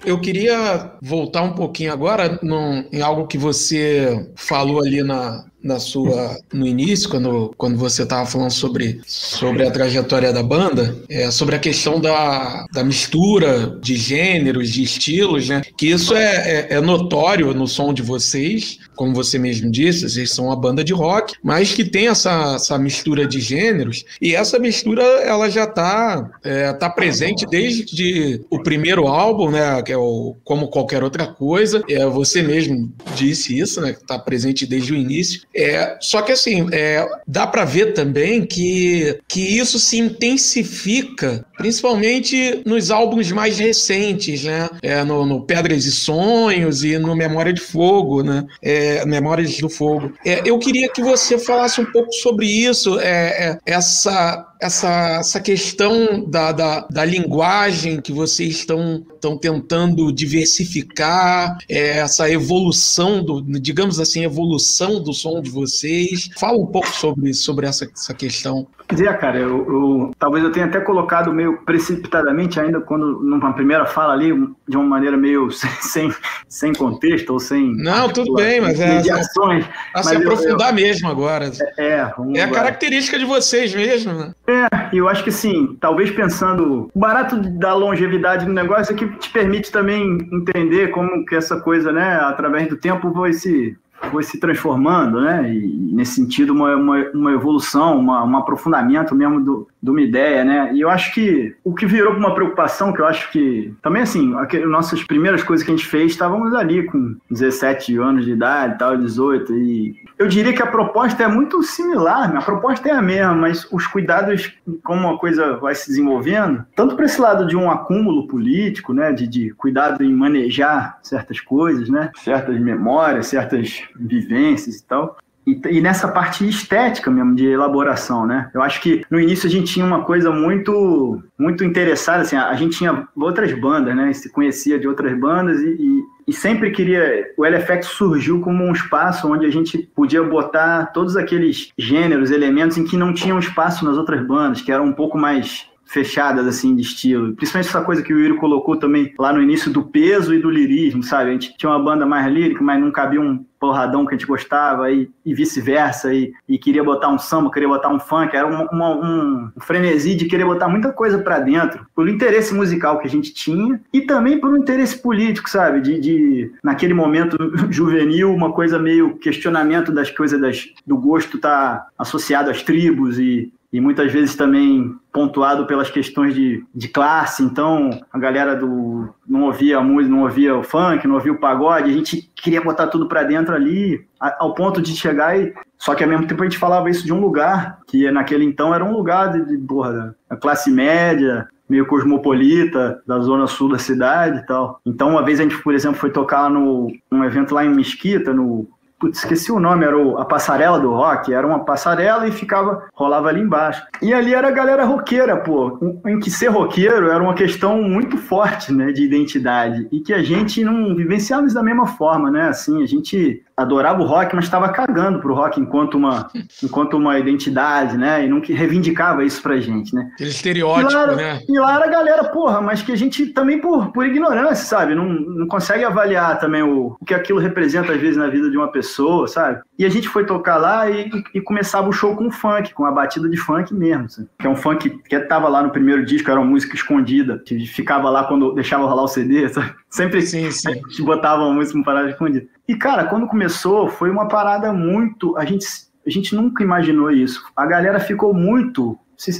Eu queria voltar um pouquinho agora num, em algo que você falou ali na, na sua no início quando, quando você estava falando sobre, sobre a trajetória da banda é sobre a questão da, da mistura de gêneros de estilos né? Que isso é, é, é notório no som de vocês como você mesmo disse vocês são uma banda de rock mas que tem essa, essa mistura de gêneros e essa mistura ela já está é, tá presente desde o primeiro álbum né? Que é o como qualquer outra coisa. É você mesmo disse isso né? Está presente desde o início é, só que assim, é, dá para ver também que, que isso se intensifica, principalmente nos álbuns mais recentes, né? É, no, no, Pedras e Sonhos e no Memória de Fogo, né? É, Memórias do Fogo. É, eu queria que você falasse um pouco sobre isso, é, essa essa, essa questão da, da, da, linguagem que vocês estão, estão tentando diversificar, é, essa evolução, do, digamos assim, evolução do som de vocês. Fala um pouco sobre, sobre essa, essa questão. Dizer, cara, eu, eu, talvez eu tenha até colocado meio precipitadamente ainda quando numa primeira fala ali, de uma maneira meio [laughs] sem, sem contexto ou sem. Não, tudo bem, mas é. Mediações. A, a se aprofundar eu, mesmo agora. É, é, é a característica de vocês mesmo, né? É, e eu acho que sim, talvez pensando. O barato da longevidade do negócio é que te permite também entender como que essa coisa, né, através do tempo vai se foi se transformando, né? E nesse sentido, uma, uma, uma evolução, uma, um aprofundamento mesmo do, de uma ideia, né? E eu acho que o que virou uma preocupação, que eu acho que também assim, aquelas nossas primeiras coisas que a gente fez, estávamos ali com 17 anos de idade, tal, 18, e eu diria que a proposta é muito similar, né? a proposta é a mesma, mas os cuidados, como a coisa vai se desenvolvendo, tanto para esse lado de um acúmulo político, né? De, de cuidado em manejar certas coisas, né? Certas memórias, certas vivências e tal. E, e, nessa parte estética mesmo, de elaboração, né? Eu acho que no início a gente tinha uma coisa muito muito interessada, assim, a, gente tinha outras bandas, né? Se conhecia de outras bandas e, e, e sempre queria... O LFX surgiu como um espaço onde a gente podia botar todos aqueles gêneros, elementos em que não tinham espaço nas outras bandas, que eram um pouco mais fechadas, assim, de estilo. Principalmente essa coisa que o Yuri colocou também lá no início do peso e do lirismo, sabe? A gente tinha uma banda mais lírica, mas não cabia um porradão que a gente gostava e, e vice-versa, e, e, queria botar um samba, queria botar um funk, era uma, uma, um, frenesi de querer botar muita coisa para dentro, pelo interesse musical que a gente tinha e também por um interesse político, sabe? De, de naquele momento [laughs] juvenil, uma coisa meio questionamento das coisas das, do gosto tá associado às tribos e, e muitas vezes também pontuado pelas questões de, de classe. Então, a galera do não ouvia a música, não ouvia o funk, não ouvia o pagode, a gente queria botar tudo para dentro ali, ao ponto de chegar e só que ao mesmo tempo a gente falava isso de um lugar que naquele então era um lugar de, de porra, da classe média, meio cosmopolita da zona sul da cidade e tal. Então, uma vez a gente, por exemplo, foi tocar no um evento lá em Mesquita, no Putz, esqueci o nome, era o, a passarela do rock. Era uma passarela e ficava, rolava ali embaixo. E ali era a galera roqueira, pô. Em que ser roqueiro era uma questão muito forte, né, de identidade. E que a gente não vivenciava isso da mesma forma, né? Assim, a gente adorava o rock, mas estava cagando pro rock enquanto uma, [laughs] enquanto uma identidade, né? E não reivindicava isso pra gente, né? Aquele estereótipo, e lá, né? E lá era a galera, porra, mas que a gente também, por, por ignorância, sabe? Não, não consegue avaliar também o, o que aquilo representa, às vezes, na vida de uma pessoa pessoas, sabe? E a gente foi tocar lá e, e começava o show com funk, com a batida de funk mesmo, sabe? que é um funk que tava lá no primeiro disco, era uma música escondida, que ficava lá quando deixava rolar o CD, sabe? [laughs] Sempre Sim, sim. a gente botava uma música uma parada escondida. E, cara, quando começou, foi uma parada muito. A gente, a gente nunca imaginou isso. A galera ficou muito.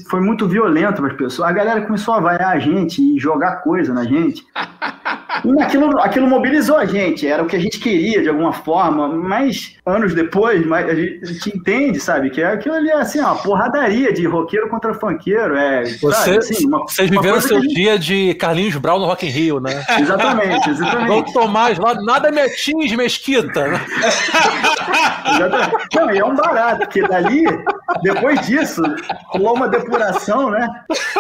Foi muito violento para as pessoas. A galera começou a vaiar a gente e jogar coisa na gente. [laughs] E aquilo, aquilo mobilizou a gente, era o que a gente queria de alguma forma, mas anos depois mas a, gente, entende, sabe? Que aquilo ali é assim, ó, porradaria de roqueiro contra funkeiro. É, Você- sabe, assim, uma- Vocês uma viveram coisa seu gente- dia de Carlinhos Brown no Rock in Rio, né? Exatamente, [laughs] exatamente. Vamos Tomás lá, nada me atinge, mesquita. né? [laughs] Exatamente. Não, e é um barato, porque dali, depois disso, rolou uma depuração, né?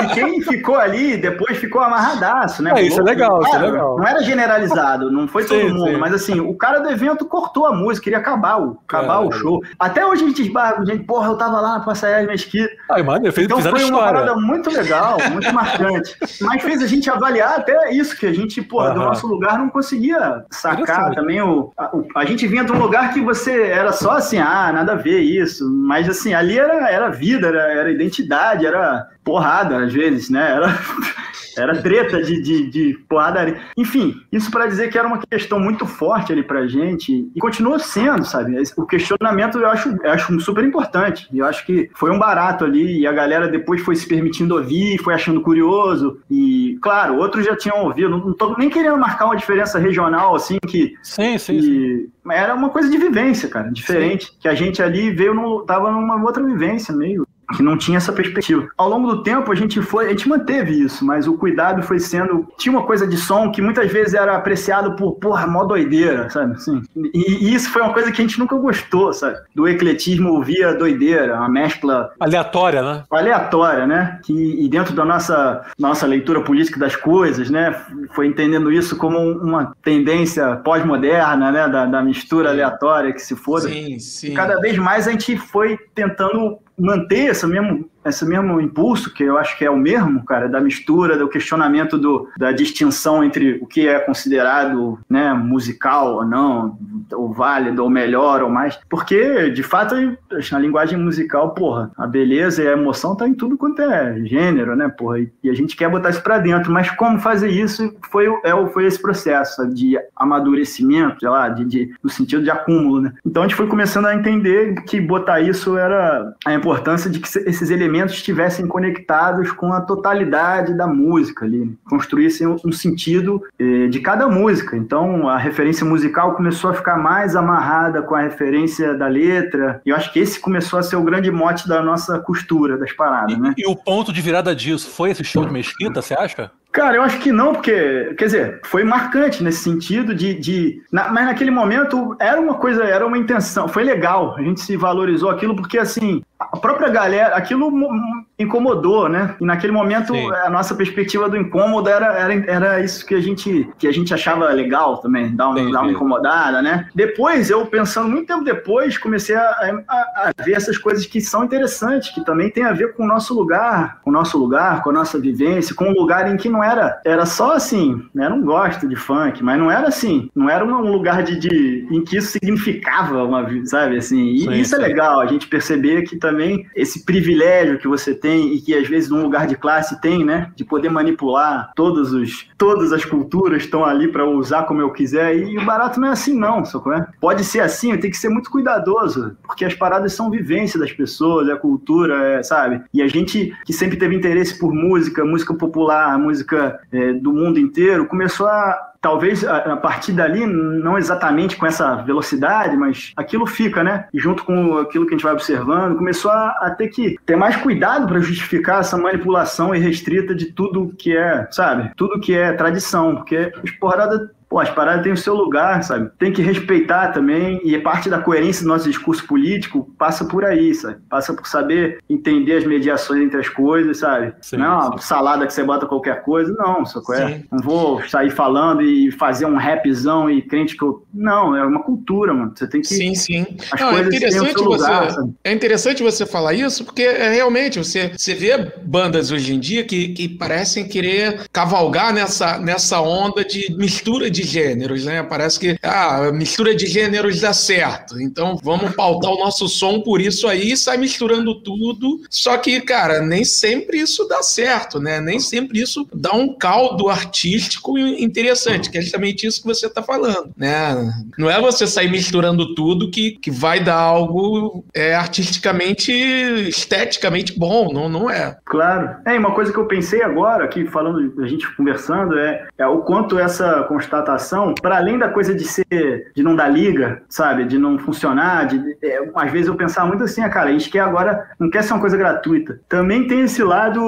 E quem ficou ali depois ficou amarradaço, né? É, isso é legal, isso é legal. Era generalizado, não foi todo Sim, mundo, sim. mas assim, o cara do evento cortou a música, queria acabar o, acabar o Caralho. show. Até hoje a gente esbarra, gente, porra, eu tava lá na Passaia Mesquita. Ai, mano, eu fiz, Então foi uma história. parada muito legal, muito marcante. [laughs] Mas fez a gente avaliar até isso, que a gente, porra, do nosso lugar não conseguia sacar também o a, o- a gente vinha de um lugar que você era só assim, ah, nada a ver isso. Mas assim, ali era, era vida, era, era identidade, era porrada às vezes, né? Era, [laughs] era treta de, de, de porradaria. Enfim, isso para dizer que era uma questão muito forte ali pra gente e continua sendo, sabe? O questionamento eu acho, eu acho super importante. Eu acho que foi um barato ali e a galera depois foi se permitindo ouvir, foi achando curioso. E, claro, outros já tinham ouvido. Não, não tô nem querendo marcar uma diferença regional, assim, que Sim, sim, sim. e era uma coisa de vivência, cara, diferente. Que a gente ali veio, no, tava numa outra vivência meio que não tinha essa perspectiva. Ao longo do tempo a gente foi, a gente manteve isso, mas o cuidado foi sendo, tinha uma coisa de som que muitas vezes era apreciado por, porra, mó doideira, sabe? Assim, e, e isso foi uma coisa que a gente nunca gostou, sabe? Do ecletismo via doideira, uma mescla Aleatória, né? aleatória, né? Que, e dentro da nossa, nossa leitura política das coisas, né? Foi entendendo isso como uma tendência pós-moderna, né? Da, da mistura aleatória que se foda. Sim, sim. Cada vez mais a gente foi tentando manter mesmo, esse mesmo impulso, que eu acho que é o mesmo, cara, da mistura, do questionamento do, da distinção entre o que é considerado né, musical ou não, ou válido, ou melhor, ou mais. Porque, de fato, na linguagem musical, porra, a beleza e a emoção tá em tudo quanto é gênero, né, porra? E, a gente quer botar isso pra dentro. Mas como fazer isso foi, é, foi esse processo de amadurecimento, sei lá, de, de, no sentido de acúmulo, né? Então a gente foi começando a entender que botar isso era a importância de que se- esses elementos estivessem conectados com a totalidade da música ali, construíssem um, sentido eh, de cada música. Então a referência musical começou a ficar mais amarrada com a referência da letra. E eu acho que esse começou a ser o grande mote da nossa costura das paradas, né? E o ponto de virada disso foi esse show de Mesquita, você acha? Cara, eu acho que não, porque, quer dizer, foi marcante nesse sentido de. de na- mas naquele momento era uma coisa, era uma intenção, foi legal. A gente se valorizou aquilo porque, assim, a própria galera, aquilo mo- incomodou, né? E naquele momento Sim. a nossa perspectiva do incômodo era, era, era isso que a gente, que a gente achava legal também, dar, um, Entendi. dar uma incomodada, né? Depois, eu pensando muito tempo depois, comecei a, a- a ver essas coisas que são interessantes, que também tem a ver com o nosso lugar, com o nosso lugar, com a nossa vivência, com um lugar em que não era, era só assim, né? Não gosto de funk, mas não era assim, não era um lugar de, de em que isso significava uma, sabe, assim, e Sim, isso é sim. legal, a gente perceber que também esse privilégio que você tem e que às vezes num lugar de classe tem, né, de poder manipular todos os, todas as culturas estão ali para usar como eu quiser e o barato não é assim não, sacou? é? Pode ser assim, tem que ser muito cuidadoso, porque as paradas são vivência das pessoas, é cultura, é, sabe? E a gente que sempre teve interesse por música, música popular, música é, do mundo inteiro, começou a talvez a, partir dali, não exatamente com essa velocidade, mas aquilo fica, né? E junto com aquilo que a gente vai observando, começou a, a ter que ter mais cuidado para justificar essa manipulação irrestrita de tudo que é, sabe? Tudo que é tradição, porque as porradas Pô, as paradas têm o seu lugar, sabe? Tem que respeitar também, e parte da coerência do nosso discurso político passa por aí, sabe? Passa por saber entender as mediações entre as coisas, sabe? Sim, não é uma salada que você bota qualquer coisa, não, sacou? É? Sim. Não vou sair falando e fazer um rapzão e crente que eu. Não, é uma cultura, mano. Você tem que. Sim, sim. As Não, é coisas têm o interessante seu lugar, você. sabe? É interessante você falar isso, porque é, realmente você, você vê bandas hoje em dia que, que parecem querer cavalgar nessa, nessa onda de mistura de de gêneros, né? Parece que ah, a mistura de gêneros dá certo. Então vamos pautar o nosso som por isso aí, sai misturando tudo. Só que, cara, nem sempre isso dá certo, né? Nem sempre isso dá um caldo artístico interessante, que é justamente isso que você está falando, né? Não é você sair misturando tudo que, que vai dar algo é, artisticamente, esteticamente bom, não, não é. Claro. É, e uma coisa que eu pensei agora, aqui falando, a gente conversando, é, é o quanto essa constatação, para além da coisa de ser, de não dar liga, sabe, de não funcionar, de, é, às vezes eu pensava muito assim, ah, cara, a gente quer agora, não quer ser uma coisa gratuita. Também tem esse lado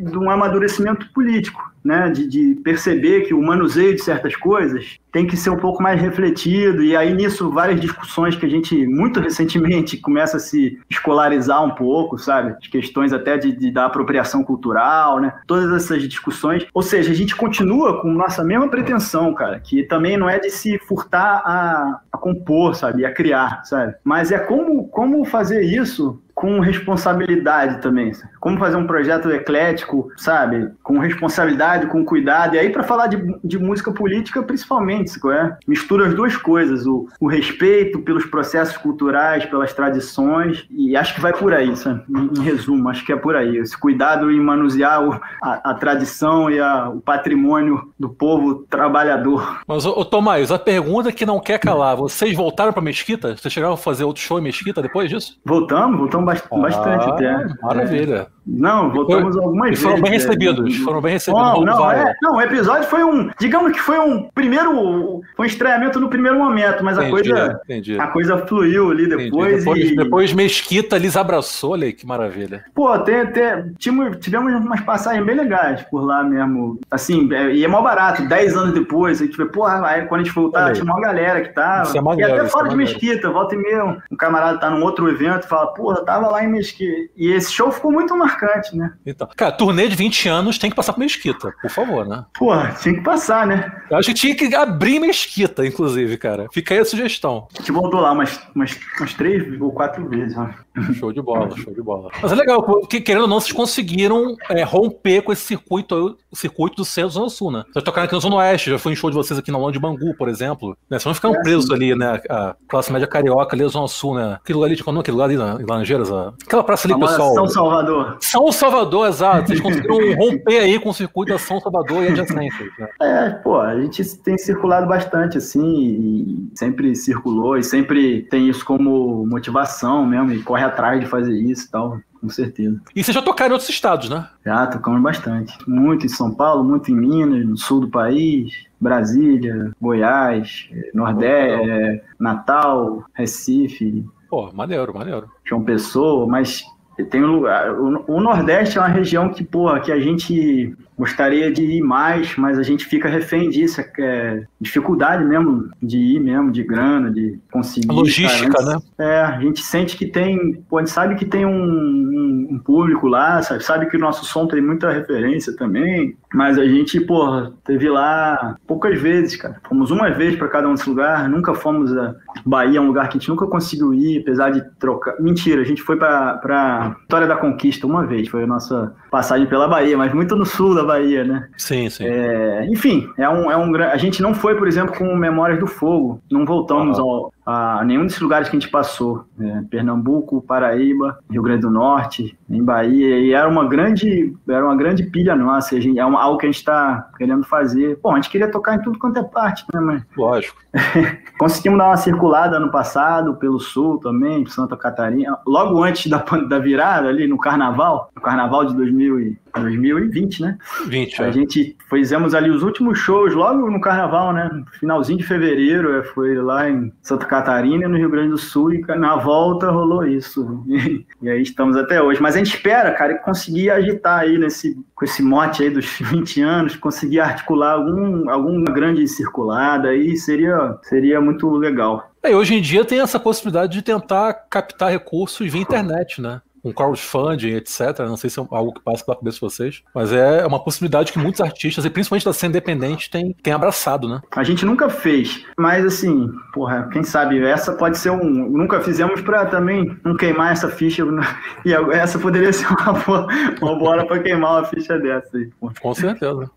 de um amadurecimento político né, de, de, perceber que o manuseio de certas coisas tem que ser um pouco mais refletido, e aí nisso várias discussões que a gente, muito recentemente, [laughs] começa a se escolarizar um pouco, sabe? As questões até de, de da apropriação cultural, né? Todas essas discussões. Ou seja, a gente continua com nossa mesma pretensão, cara, que também não é de se furtar a, a compor, sabe? A criar, sabe? Mas é como, como fazer isso com responsabilidade também. Como fazer um projeto eclético, sabe? Com responsabilidade, com cuidado. E aí, para falar de, de música política, principalmente, é? mistura as duas coisas: o, o respeito pelos processos culturais, pelas tradições. E acho que vai por aí, sabe? Em, em resumo, acho que é por aí. Esse cuidado em manusear o, a, a, tradição e a, o patrimônio do povo trabalhador. Mas, ô, ô Tomás, a pergunta que não quer calar: vocês voltaram para Mesquita? Vocês chegaram a fazer outro show em Mesquita depois disso? Voltamos, voltamos bastante ah, até. Maravilha. Não, voltamos foi, algumas vezes. Foram bem recebidos. É, foram bem recebidos. Não, não, é, não, o episódio foi um. Digamos que foi um primeiro. Foi um estreamento no primeiro momento, mas entendi, a coisa. Entendi. A coisa fluiu ali depois. Depois, e... depois Mesquita lhes abraçou, olha aí, que maravilha. Pô, tem, tem, tivemos umas passagens bem legais por lá mesmo. Assim, é, e é mó barato, 10 anos depois, a gente vê, porra, aí quando a gente voltar, tinha uma galera que tava. Isso é uma e até fora de Mesquita, volta e meia, um camarada tá num outro evento e fala, porra, tava lá em Mesquita. E esse show ficou muito marcante, né? Então, cara, turnê de 20 anos tem que passar por Mesquita, por favor, né? Porra, tinha que passar, né? Eu acho que tinha que abrir Mesquita, inclusive, cara. Fica aí a sugestão. A gente voltou lá umas, umas, umas três ou quatro vezes, né? Show de bola, show de bola. Mas é legal, porque querendo ou não, vocês conseguiram é, romper com esse circuito, o circuito do centro Zona Sul, né? Vocês tocaram aqui na Zona Oeste, já foi em show de vocês aqui na Lona de Bangu, por exemplo. Né? Vocês não ficaram é, presos ali, né? A classe média carioca ali, a Zona Sul, né? Aquele lugar ali, de, qual aquele lugar ali na, em Laranjeiras? A... Aquela praça ali, pessoal. São Salvador. São Salvador, exato. Vocês conseguiram [laughs] romper aí com o circuito da São Salvador e adjacências. Né? É, pô, a gente tem circulado bastante, assim, e sempre circulou, e sempre tem isso como motivação mesmo, e corre atrás de fazer isso e tal com certeza. E você já tocaram em outros estados, né? Já, tocamos bastante. Muito em São Paulo, muito em Minas, no sul do país, Brasília, Goiás, Nordeste, é, Natal, Recife. Pô, maneiro, maneiro. João Pessoa, mas tem um lugar. O, Nordeste é uma região que, porra, que a gente gostaria de ir mais, mas a gente fica refém disso, é dificuldade mesmo de ir mesmo, de grana, de conseguir. A logística, cara. né? É, a gente sente que tem, pô, a gente sabe que tem um, um, um, público lá, sabe, sabe que o nosso som tem muita referência também, mas a gente, porra, teve lá poucas vezes, cara. Fomos uma vez para cada um desses lugares, nunca fomos a Bahia, é um lugar que a gente nunca conseguiu ir, apesar de trocar. Mentira, a gente foi para Vitória da Conquista uma vez, foi a nossa passagem pela Bahia, mas muito no sul da Bahia, né? Sim, sim. É, enfim, é um, é um, a gente não foi, por exemplo, com Memórias do Fogo, não voltamos ao, a nenhum desses lugares que a gente passou, né? Pernambuco, Paraíba, Rio Grande do Norte, em Bahia, e era uma grande, era uma grande pilha nossa, a gente, é uma, algo que a gente está querendo fazer. Bom, a gente queria tocar em tudo quanto é parte, né, mas... Lógico. [laughs] Conseguimos dar uma circulada ano passado pelo sul também, Santa Catarina, logo antes da, da virada ali no Carnaval, no Carnaval de 2000 e 2020, né? 20, a é. gente fizemos ali os últimos shows logo no carnaval, né? Finalzinho de fevereiro, é, foi lá em Santa Catarina, no Rio Grande do Sul, e na volta rolou isso. E, [laughs] e aí estamos até hoje. Mas a gente espera, cara, conseguir agitar aí nesse, com esse mote aí dos [laughs] 20 anos, conseguir articular algum, alguma grande circulada aí, seria, seria muito legal. É, hoje em dia tem essa possibilidade de tentar captar recursos via internet, né? Um crowdfunding, etc. Não sei se é algo que passa pela cabeça de vocês, mas é uma possibilidade que muitos artistas, e principalmente da cena independente, têm, têm abraçado, né? A gente nunca fez, mas assim, porra, quem sabe essa pode ser um. Nunca fizemos para também não queimar essa ficha, [laughs] e essa poderia ser uma boa, uma boa hora para queimar uma ficha dessa aí. Com certeza.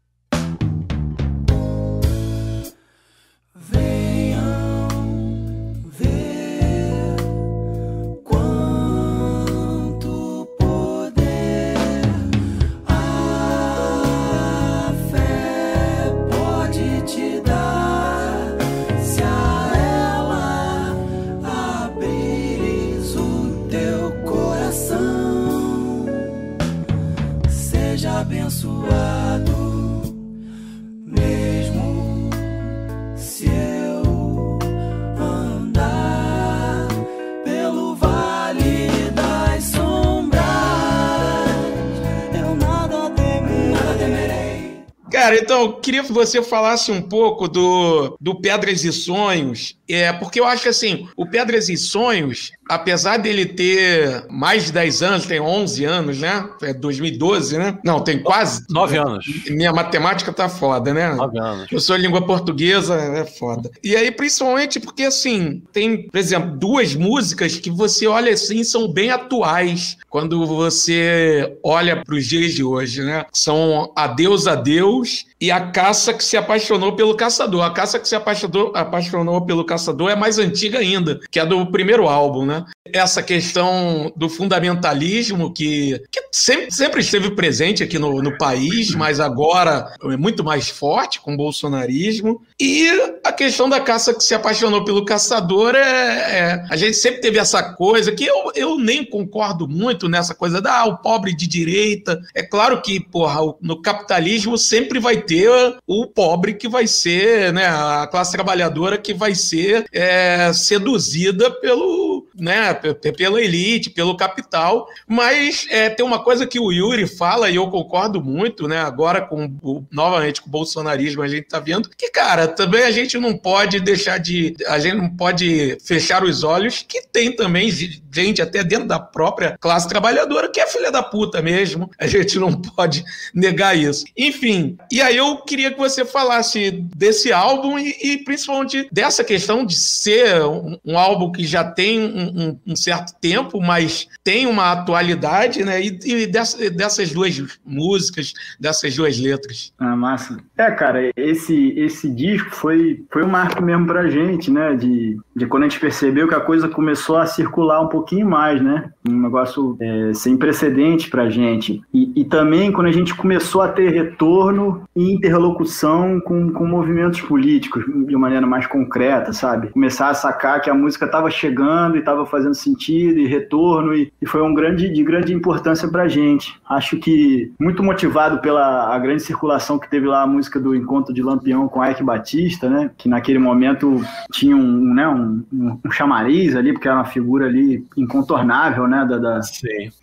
Cara, então, eu queria que você falasse um pouco do, do Pedras e Sonhos, é, porque eu acho que assim, o Pedras e Sonhos, apesar dele ter mais de 10 anos, tem 11 anos, né? É 2012, né? Não, tem quase. 9 anos. Minha matemática tá foda, né? 9 anos. Eu sou língua portuguesa, é foda. E aí, principalmente porque, assim, tem, por exemplo, duas músicas que você olha assim, são bem atuais quando você olha para os dias de hoje, né? São Adeus, Adeus e a caça que se apaixonou pelo caçador. A caça que se apaixonou, apaixonou pelo caçador é mais antiga ainda, que é do primeiro álbum, né? Essa questão do fundamentalismo que, que sempre, sempre esteve presente aqui no, no país, mas agora é muito mais forte com o bolsonarismo. E a questão da caça que se apaixonou pelo caçador é, é a gente sempre teve essa coisa que eu, eu nem concordo muito nessa coisa da ah, o pobre de direita. É claro que, porra, no capitalismo sempre vai ter ter o pobre que vai ser, né, a classe trabalhadora que vai ser é, seduzida pelo, né, pela elite, pelo capital. Mas é, tem uma coisa que o Yuri fala e eu concordo muito, né, agora com o, novamente com o bolsonarismo a gente tá vendo que, cara, também a gente não pode deixar de, a gente não pode fechar os olhos que tem também gente até dentro da própria classe trabalhadora que é filha da puta mesmo. A gente não pode negar isso. Enfim, e aí eu queria que você falasse desse álbum e, e principalmente dessa questão de ser um, um álbum que já tem um, um, certo tempo, mas tem uma atualidade, né? E, e dessa, dessas duas músicas, dessas duas letras. Ah, massa. É, cara, esse, esse disco foi, foi um marco mesmo pra gente, né? De, de quando a gente percebeu que a coisa começou a circular um pouquinho mais, né? Um negócio é, sem precedente pra gente. E, e também quando a gente começou a ter retorno interlocução com, com movimentos políticos de maneira mais concreta, sabe? Começar a sacar que a música estava chegando e estava fazendo sentido e retorno e, e, foi um grande de grande importância para gente. Acho que muito motivado pela a grande circulação que teve lá a música do Encontro de Lampião com Ike Batista, né? Que naquele momento tinha um, né, um, um chamariz ali, porque era uma figura ali incontornável, né? Da, da,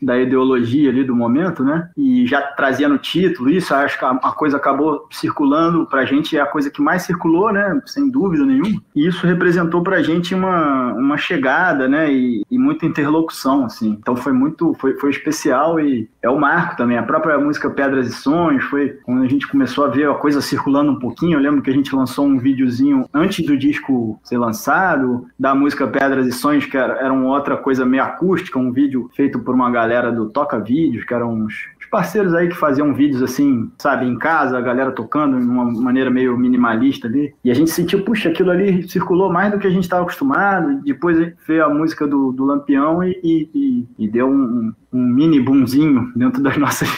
da ideologia ali do momento, né? E já trazia no título isso, acho que a, a coisa acabou circulando para a gente é a coisa que mais circulou, né? Sem dúvida nenhuma. E isso representou para a gente uma, uma chegada, né? E, e, muita interlocução, assim. Então foi muito, foi, foi especial e é o marco também. A própria música Pedras e Sonhos foi quando a gente começou a ver a coisa circulando um pouquinho. Eu lembro que a gente lançou um videozinho antes do disco ser lançado da música Pedras e Sonhos, que era, era uma outra coisa meio acústica, um vídeo feito por uma galera do Toca Vídeos, que eram uns parceiros aí que faziam vídeos assim, sabe, em casa, a galera tocando de uma maneira meio minimalista ali. E a gente sentiu, puxa, aquilo ali circulou mais do que a gente estava acostumado. Depois veio a música do, do Lampião e, e, e deu um, um mini boomzinho dentro das [laughs] nossas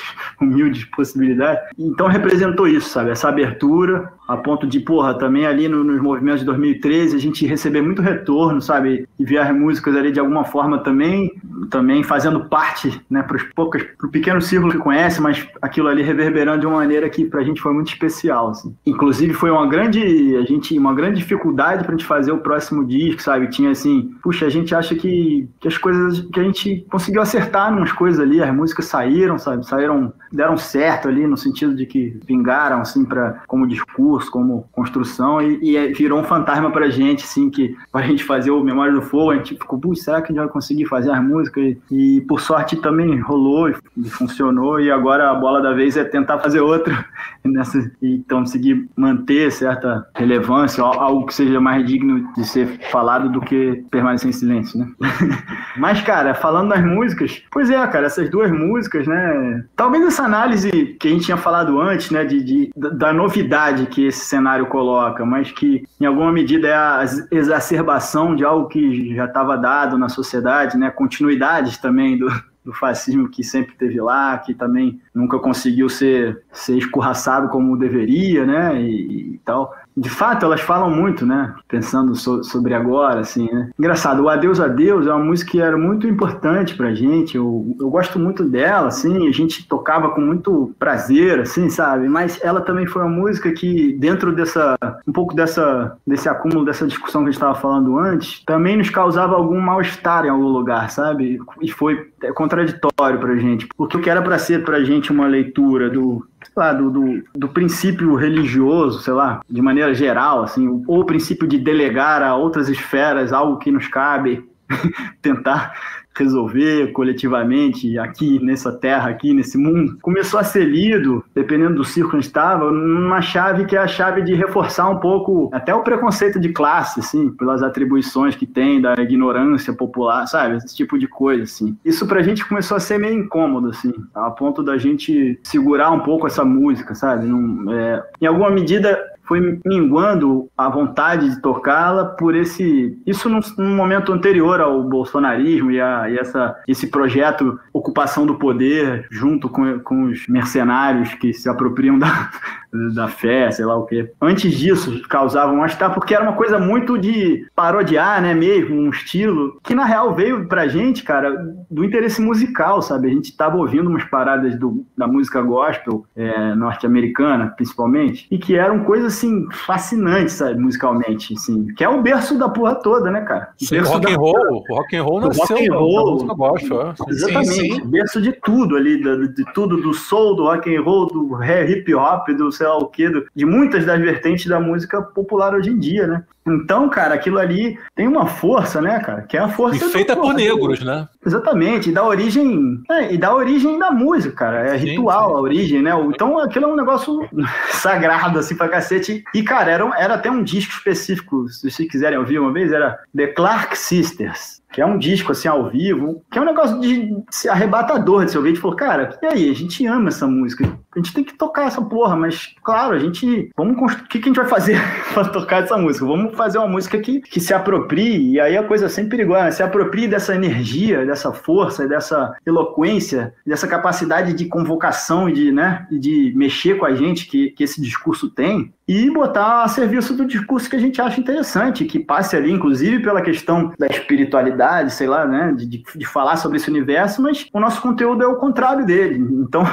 humildes possibilidades. Então representou isso, sabe? Essa abertura, a ponto de, porra, também ali no, nos movimentos de 2013 a gente receber muito retorno, sabe? E ver as músicas ali de alguma forma também, também fazendo parte, né, para os poucos, para o pequeno círculo que conhece, mas aquilo ali reverberando de uma maneira que para a gente foi muito especial. Assim. Inclusive foi uma grande, a gente, uma grande dificuldade para a gente fazer o próximo disco, sabe? Tinha assim, puxa, a gente acha que, que as coisas que a gente conseguiu acertar umas coisas ali, as músicas saíram, sabe? Saíram, deram certo ali no sentido de que vingaram assim para como discurso, como construção e, e, é, virou um fantasma pra gente, assim, que [laughs] pra gente fazer o Memória do Fogo, a gente ficou, será que a gente vai conseguir fazer as músicas? E, e por sorte também rolou e, e, funcionou e agora a bola da vez é tentar fazer outra [laughs] nessa então conseguir manter certa relevância, algo que seja mais digno de ser falado do que permanecer em silêncio, né? [laughs] Mas cara, falando das músicas, pois é, cara, essas duas músicas, né? Talvez essa análise que a gente tinha falado antes, né, de, de da novidade que esse cenário coloca, mas que em alguma medida é a exacerbação de algo que já estava dado na sociedade, né? Continuidades também do, do fascismo que sempre teve lá, que também nunca conseguiu ser, ser escorraçado como deveria, né? E, e tal de fato, elas falam muito, né? Pensando so, sobre agora, assim, né? Engraçado, o Adeus Adeus é uma música que era muito importante pra gente. Eu, eu gosto muito dela, assim, a gente tocava com muito prazer, assim, sabe? Mas ela também foi uma música que, dentro dessa, um pouco dessa, desse acúmulo, dessa discussão que a gente estava falando antes, também nos causava algum mal-estar em algum lugar, sabe? E foi contraditório pra gente. Porque o que era para ser pra gente uma leitura do, lá, do, do, do princípio religioso, sei lá, de maneira geral, assim, ou o princípio de delegar a outras esferas algo que nos cabe, [laughs] tentar resolver coletivamente aqui nessa terra, aqui nesse mundo, começou a ser lido, dependendo do círculo onde estava, numa chave que é a chave de reforçar um pouco até o preconceito de classe, assim, pelas atribuições que tem da ignorância popular, sabe? Esse tipo de coisa, assim. Isso pra gente começou a ser meio incômodo, assim, a ponto da gente segurar um pouco essa música, sabe? É, em alguma medida, foi minguando a vontade de tocá-la por esse isso num, num, momento anterior ao bolsonarismo e, a, e essa esse projeto ocupação do poder junto com, com os mercenários que se apropriam da, [laughs] da fé, sei lá o quê. Antes disso, causavam mal-estar porque era uma coisa muito de parodiar, né, mesmo, um estilo que na real veio pra gente, cara, do interesse musical, sabe? A gente tava ouvindo umas paradas do, da música gospel é, norte-americana, principalmente, e que eram coisas assim fascinantes, sabe, musicalmente, assim, que é o berço da porra toda, né, cara? Sim, rock and roll, o rock and roll nasceu rock and roll, da gospel, é. Exatamente, sim, sim. berço de tudo ali, de, de, tudo do soul, do rock and roll, do hip hop, do sei lá o que, de muitas das vertentes da música popular hoje em dia, né? Então, cara, aquilo ali tem uma força, né, cara? Que é a força. E feita por negros, né? Exatamente, e dá origem. É, e dá origem da música, cara. É sim, ritual sim. a origem, né? Então aquilo é um negócio [laughs] sagrado, assim, pra cacete. E, cara, era, era até um disco específico, se vocês quiserem ouvir uma vez, era The Clark Sisters que é um disco assim ao vivo, que é um negócio de, de arrebatador de se ouvir. Gente falou, cara, e aí? A gente ama essa música. A gente tem que tocar essa porra, mas claro, a gente. Vamos O que, que a gente vai fazer [laughs] para tocar essa música? Vamos fazer uma música que, que se aproprie, e aí a coisa é sempre perigosa, né? se aproprie dessa energia, dessa força, dessa eloquência, dessa capacidade de convocação e de, né, de mexer com a gente que, que esse discurso tem, e botar a serviço do discurso que a gente acha interessante, que passe ali, inclusive, pela questão da espiritualidade, sei lá, né, de, de falar sobre esse universo, mas o nosso conteúdo é o contrário dele. Então. [laughs]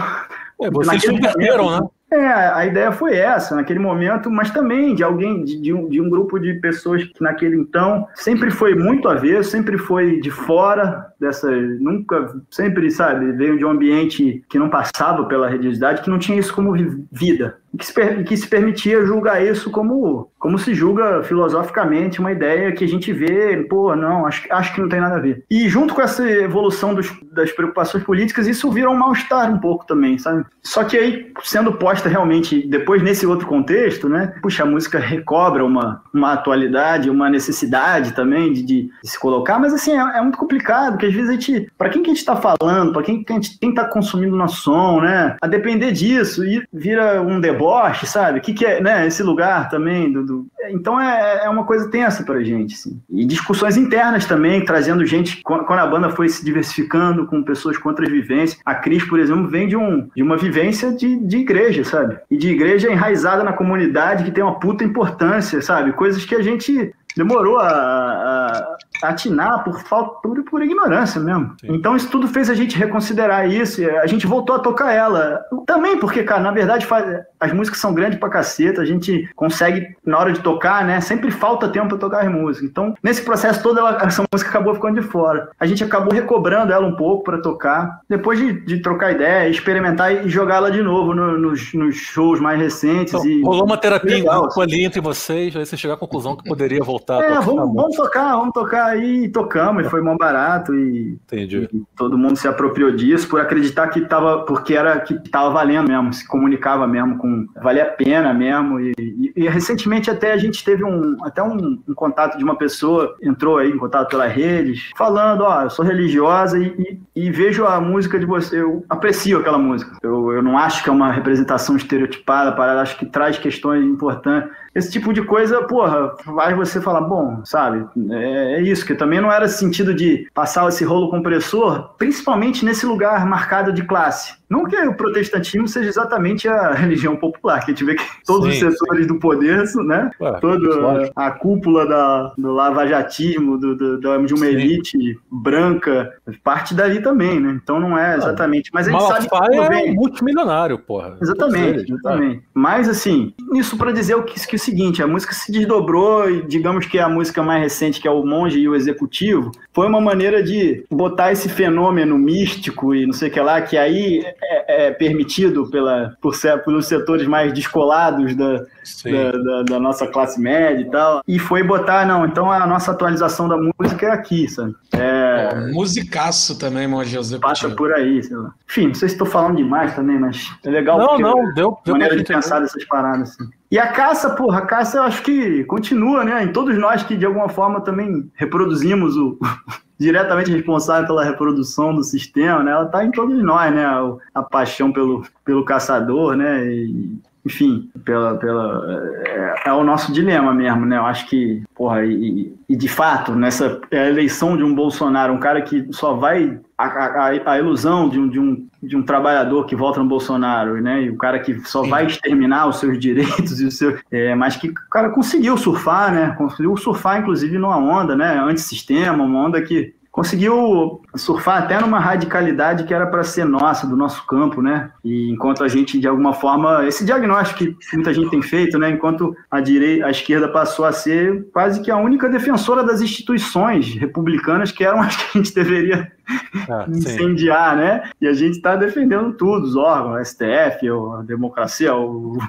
É, vocês subverteram, né? É, a ideia foi essa, naquele momento, mas também de alguém, de, de, um, de um grupo de pessoas que naquele então sempre foi muito avesso, sempre foi de fora dessa, nunca, sempre, sabe, veio de um ambiente que não passava pela religiosidade, que não tinha isso como vida, que se, que se permitia julgar isso como, como se julga filosoficamente uma ideia que a gente vê, pô, não, acho, acho que não tem nada a ver. E junto com essa evolução dos, das preocupações políticas, isso vira um mal-estar um pouco também, sabe? Só que aí, sendo posta realmente, depois nesse outro contexto, né, puxa, a música recobra uma, uma atualidade, uma necessidade também de, de, se colocar, mas assim, é, é muito complicado, porque às vezes a gente, para quem que a gente está falando, para quem, quem, quem tá consumindo nosso som, né? A depender disso, e vira um deboche, sabe? O que, que é, né? Esse lugar também do. do... Então é, é uma coisa tensa pra gente, assim. E discussões internas também, trazendo gente. Quando a banda foi se diversificando com pessoas com outras vivências, a Cris, por exemplo, vem de, um, de uma vivência de, de igreja, sabe? E de igreja enraizada na comunidade que tem uma puta importância, sabe? Coisas que a gente demorou a, a, atinar por falta por, por ignorância mesmo. Sim. Então isso tudo fez a gente reconsiderar isso. a gente voltou a tocar ela. Também porque, cara, na verdade faz, as músicas são grandes pra caceta. A gente consegue, na hora de tocar, né? Sempre falta tempo pra tocar as músicas. Então, nesse processo todo, ela, essa música acabou ficando de fora. A gente acabou recobrando ela um pouco para tocar. Depois de, de, trocar ideia, experimentar e jogar ela de novo no, nos, nos, shows mais recentes. Então, e... Rolou uma terapia legal, ali entre vocês, aí você chegar à conclusão que poderia voltar. É, vamos, vamos tocar, vamos tocar aí e tocamos, e foi mó barato e, Entendi. e todo mundo se apropriou disso por acreditar que tava, porque era que tava valendo mesmo, se comunicava mesmo com, valia a pena mesmo e, e, e recentemente até a gente teve um, até um, um, contato de uma pessoa, entrou aí em contato pelas redes, falando, ó, eu sou religiosa e, e, vejo a música de você, eu aprecio aquela música, eu, eu não acho que é uma representação estereotipada, para acho que traz questões importantes, esse tipo de coisa, porra, faz você falar, bom, sabe, é, é, isso, que também não era sentido de passar esse rolo compressor, principalmente nesse lugar marcado de classe. Não que o protestantismo seja exatamente a [laughs] religião popular, que a gente vê que todos sim, os setores sim. do poder, né? Ué, toda a, a, cúpula da, do lavajatismo, do, do, do, de uma sim. elite branca, parte dali também, né? Então não é exatamente. Mas a gente Malafaia sabe que é multimilionário, porra. Exatamente, exatamente. Mas assim, isso para dizer o que, que seguinte: a música se desdobrou, e digamos que a música mais recente, que é o Monge e o Executivo, foi uma maneira de botar esse fenômeno místico e não sei o que lá, que aí é, é permitido pela, por, pelos setores mais descolados da, da, da, da, nossa classe média e tal. E foi botar, não, então a nossa atualização da música é aqui, sabe? É, é musicaço também, Monge Executivo. Passa por aí, sei lá. Enfim, não sei se estou falando demais também, mas é legal. Não, não, deu, deu maneira de pensar dessas paradas assim. E a caça, porra, a caça eu acho que continua, né? Em todos nós que de alguma forma também reproduzimos o [laughs] diretamente responsável pela reprodução do sistema, né? Ela tá em todos nós, né? A, paixão pelo, pelo caçador, né? E, enfim, pela, pela, é, é, o nosso dilema mesmo, né? Eu acho que, porra, e, e de fato, nessa eleição de um Bolsonaro, um cara que só vai. A, a, a ilusão de um, de, um, de um trabalhador que vota no Bolsonaro, né? E o cara que só vai exterminar os seus [laughs] direitos e o seu. É, mas que o cara conseguiu surfar, né? Conseguiu surfar, inclusive, numa onda, né? Antissistema, uma onda que conseguiu surfar até numa radicalidade que era para ser nossa, do nosso campo, né? E enquanto a gente, de alguma forma, esse diagnóstico que muita gente tem feito, né? Enquanto a direita, a esquerda passou a ser quase que a única defensora das instituições republicanas que eram as que a gente deveria [laughs] ah, incendiar, sim. né? E a gente está defendendo tudo, os órgãos, a STF, a democracia, o,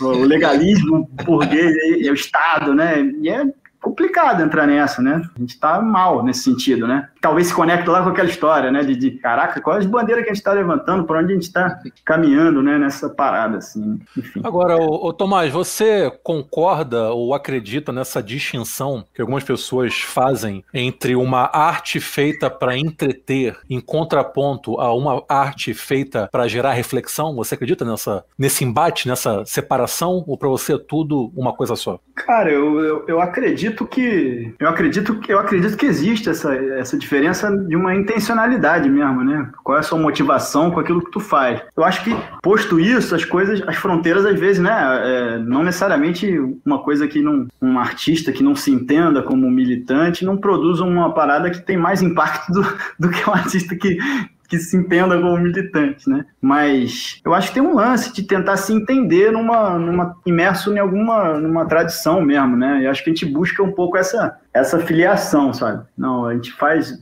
o legalismo burguês, o Estado, né? E é complicado entrar nessa, né? A gente tá mal nesse sentido, né? Talvez se conecte lá com aquela história, né? De, de caraca, quais as bandeiras que a gente está levantando, para onde a gente está caminhando, né? Nessa parada, assim. Enfim. Agora, ô, ô, Tomás, você concorda ou acredita nessa distinção que algumas pessoas fazem entre uma arte feita para entreter em contraponto a uma arte feita para gerar reflexão? Você acredita nessa, nesse embate, nessa separação? Ou para você é tudo uma coisa só? Cara, eu, eu, eu acredito acredito que eu acredito que eu acredito que existe essa, essa diferença de uma intencionalidade mesmo, né? Qual é a sua motivação com aquilo que tu faz? Eu acho que posto isso, as coisas, as fronteiras às vezes, né? É, não necessariamente uma coisa que não, um artista que não se entenda como militante não produz uma parada que tem mais impacto do, do que um artista que que se entenda como militante, né? Mas eu acho que tem um lance de tentar se entender numa, numa imerso em alguma numa tradição mesmo, né? Eu acho que a gente busca um pouco essa essa filiação, sabe? Não, a gente faz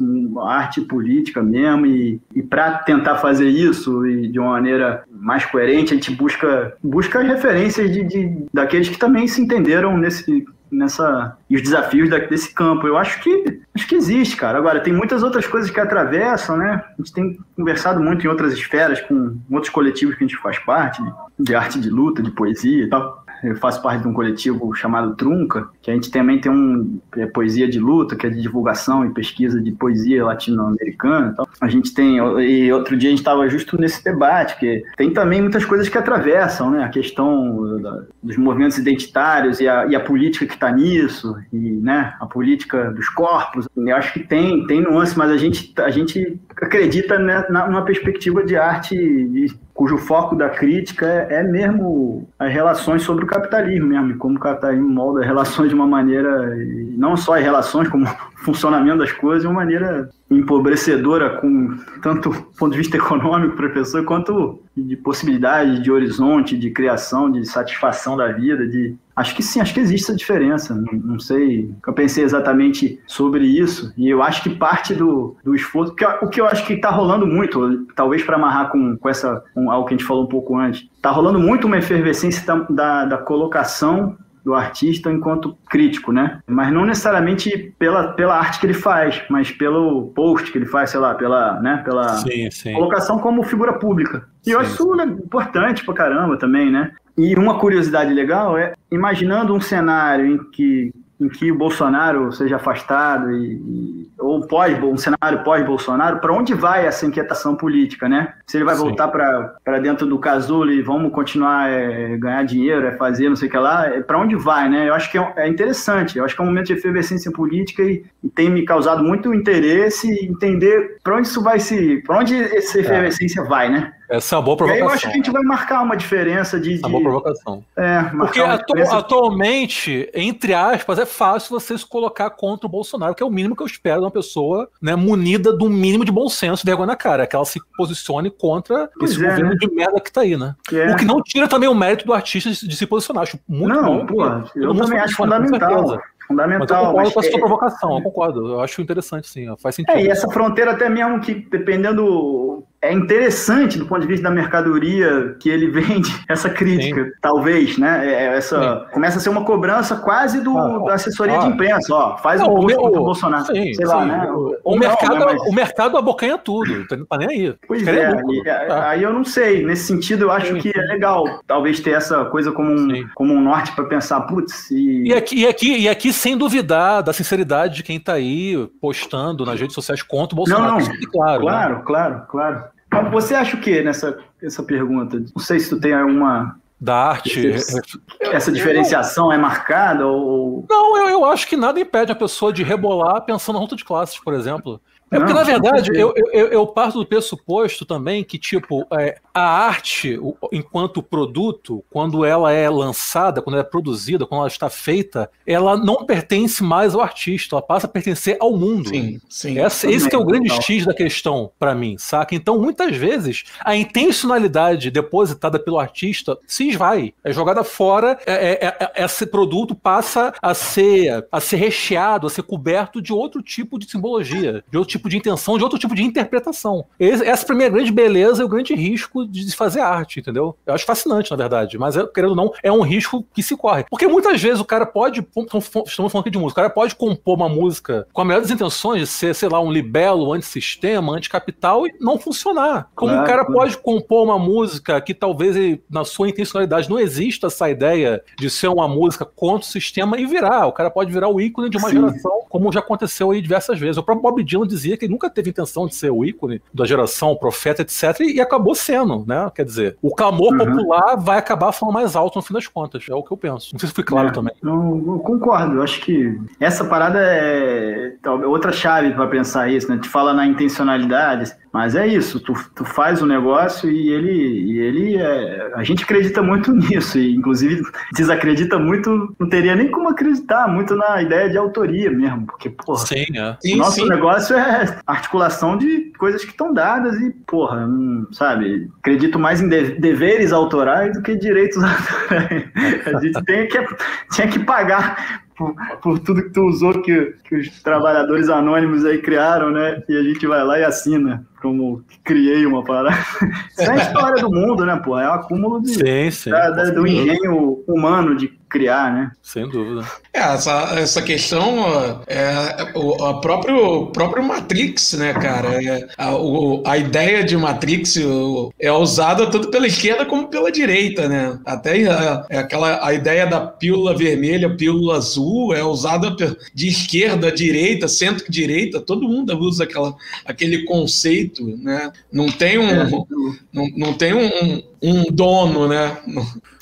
arte política mesmo e, e para tentar fazer isso e de uma maneira mais coerente, a gente busca busca referências de, de daqueles que também se entenderam nesse nessa e os desafios desse campo. Eu acho que acho que existe, cara. Agora tem muitas outras coisas que atravessam, né? A gente tem conversado muito em outras esferas com outros coletivos que a gente faz parte, de arte de luta, de poesia e tal eu faço parte de um coletivo chamado Trunca, que a gente também tem um é, poesia de luta, que é de divulgação e pesquisa de poesia latino-americana. Então, a gente tem, e outro dia a gente estava justo nesse debate, que tem também muitas coisas que atravessam, né? A questão da, dos movimentos identitários e a, e a política que está nisso, e né, a política dos corpos. Eu acho que tem, tem nuance, mas a gente, a gente acredita né, numa perspectiva de arte cujo foco da crítica é, é, mesmo as relações sobre o capitalismo mesmo, como o capitalismo molda as relações de uma maneira, não só as relações, como [laughs] o funcionamento das coisas, de uma maneira empobrecedora, com tanto ponto de vista econômico para a pessoa, quanto de possibilidade, de horizonte, de criação, de satisfação da vida, de Acho que sim, acho que existe essa diferença. Não, não, sei, eu pensei exatamente sobre isso, e eu acho que parte do, do esforço, que, o que eu acho que está rolando muito, talvez para amarrar com, com essa com algo que a gente falou um pouco antes, está rolando muito uma efervescência da, da, da colocação do artista enquanto crítico, né? Mas não necessariamente pela, pela arte que ele faz, mas pelo post que ele faz, sei lá, pela, né, pela sim, sim. colocação como figura pública. E sim, eu acho isso importante pra caramba também, né? E uma curiosidade legal é, imaginando um cenário em que em que o Bolsonaro seja afastado e, e ou pós um cenário pós-Bolsonaro, para onde vai essa inquietação política, né? Se ele vai Sim. voltar para dentro do casulo e vamos continuar é, ganhar dinheiro, é fazer não sei o que lá, é, para onde vai, né? Eu acho que é, é, interessante, eu acho que é um momento de efervescência política e, e tem me causado muito interesse entender para onde isso vai se, para onde essa é. efervescência vai, né? Essa é uma boa E aí provocação. eu acho que a gente vai marcar uma diferença de. Essa de boa provocação. é, Porque atu- atualmente, entre aspas, é fácil você se colocar contra o Bolsonaro, que é o mínimo que eu espero de uma pessoa né, munida do mínimo de bom senso e vergonha na cara, é que ela se posicione contra Pois esse é, governo né? de merda que tá aí, né? é- O que não tira também o mérito do artista de, de se posicionar. Acho muito não, bom. todo eu também acho fundamental. certeza. Mas eu Fundamental. concordo mas com a sua é- provocação, eu concordo. Eu acho interessante, sim. Faz sentido. É, e essa fronteira até mesmo que, dependendo. É interessante do ponto de vista da mercadoria que ele [laughs] vende essa crítica, talvez, né? É, é essa, começa a ser uma cobrança quase do, Ah, da assessoria ah. de imprensa, ó. Faz Não, um post contra o Bolsonaro. Sim, sei lá, sim. né? O, o não, mercado, né, mas- o mercado abocanha tudo, tá tá nem aí. Pois é, e, é, Tá. aí eu não sei. Nesse sentido, eu acho Sim, que sim. é legal, talvez ter essa coisa como um, Sim. como um norte para pensar, putz, e, E aqui, e, aqui, e aqui, sem duvidar da sinceridade de quem tá aí postando nas redes sociais contra o Bolsonaro. Não, não. Fique claro. né? claro, claro, claro. Você acha o que nessa essa pergunta? Não sei se tu tem alguma Da arte. Esse- essa diferenciação é marcada ou Não, eu, eu acho que nada impede a pessoa de rebolar pensando na luta de classes, por exemplo. É porque, Não, na verdade, eu, eu, eu parto do pressuposto também que, tipo, é, a arte, o- enquanto produto, quando ela é lançada, quando ela é produzida, quando ela está feita, ela não pertence mais ao artista, ela passa a pertencer ao mundo. Sim, sim. Essa- esse é o grande Total. X da questão pra mim, saca? Então, muitas vezes, a intencionalidade depositada pelo artista se esvai, é jogada fora, é- é- é- esse produto passa a ser, a ser recheado, a ser coberto de outro tipo de simbologia, de outro tipo de intenção, de outro tipo de interpretação. Esse- essa pra mim é a grande beleza e o grande risco de se fazer arte, entendeu? Eu acho fascinante, na verdade, mas, querendo ou não, é um risco que se corre. Porque muitas vezes o cara pode, estamos falando aqui de música, o cara pode compor uma música com a melhor das intenções de ser, sei lá, um libelo, antissistema, anticapital e não funcionar. Como Claro, o cara claro. pode compor uma música que talvez ele, na sua intencionalidade não exista essa ideia de ser uma música contra o sistema e virar. O cara pode virar o ícone de uma Sim. geração, como já aconteceu aí diversas vezes. O próprio Bob Dylan dizia que ele nunca teve intenção de ser o ícone da geração, o profeta, etc. E, e acabou sendo, né? Quer dizer, o clamor Uhum. popular vai acabar falando mais alto no fim das contas. É o que eu penso. Não sei se fui claro É, também. Eu, eu concordo, eu acho que essa parada é talvez, outra chave para pensar isso, né? Te fala na intencionalidade, mas é isso, tu, tu faz o negócio e ele, e ele é, a gente acredita muito [laughs] nisso, e inclusive desacredita muito, não teria nem como acreditar muito na ideia de autoria mesmo, porque, porra, Sim, é. Sim, nosso sim. negócio é articulação de coisas que estão dadas e, porra, não, sabe, acredito mais em de- deveres autorais do que direitos [laughs] autorais. A gente tem que, tinha que pagar por, por tudo que tu usou que, que os trabalhadores anônimos aí criaram, né? E a gente vai lá e assina como que criei uma parada. [laughs] Isso é a história do mundo, né, pô? É o acúmulo de, Sim, sim. da- da- do engenho humano de criar, né? Sem dúvida. É, essa, essa questão ó, é o a próprio, próprio Matrix, né, cara? É, a, o- a ideia de Matrix o- é usada tanto pela esquerda como pela direita, né? Até é, é aquela a ideia da pílula vermelha, pílula azul é usada de esquerda, direita, centro-direita, todo mundo usa aquela, aquele conceito, né? Não tem um, É. não, não tem um, um dono, né?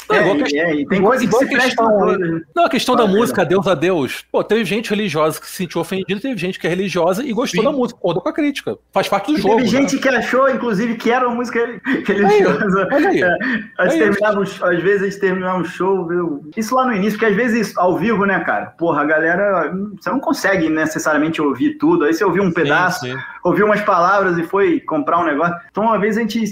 Não, É, igual e- que- é, e tem coisa que se a questão presta a aí- todas, né? Não, a questão da música Deus a Deus, pô, teve gente religiosa que se sentiu ofendida, teve gente que é religiosa e gostou Sim. da música, concordou com a crítica. Faz parte do E jogo. Teve né? gente que achou, inclusive, que era uma música [laughs] religiosa. Olha aí. É, gente É às vezes a gente terminava um show, viu? Isso lá no início, porque às vezes ao vivo, né, cara? Porra, a galera. Você não consegue necessariamente ouvir tudo. Aí você ouviu um pedaço, Sim, sim. ouviu umas palavras e foi comprar um negócio. Então, uma vez a gente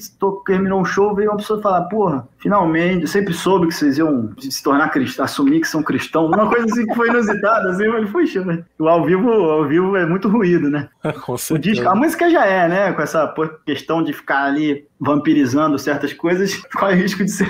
terminou um show, veio uma pessoa falar, porra, finalmente, eu sempre soube que vocês iam se tornar cristãos, assumir que são cristãos. Uma coisa assim que foi inusitada, assim, mas puxa, né? o ao vivo, ao vivo é muito ruído, né? [laughs] Com O certeza. disco, a música já é, né? Com essa questão de ficar ali vampirizando certas coisas, [laughs] corre risco de ser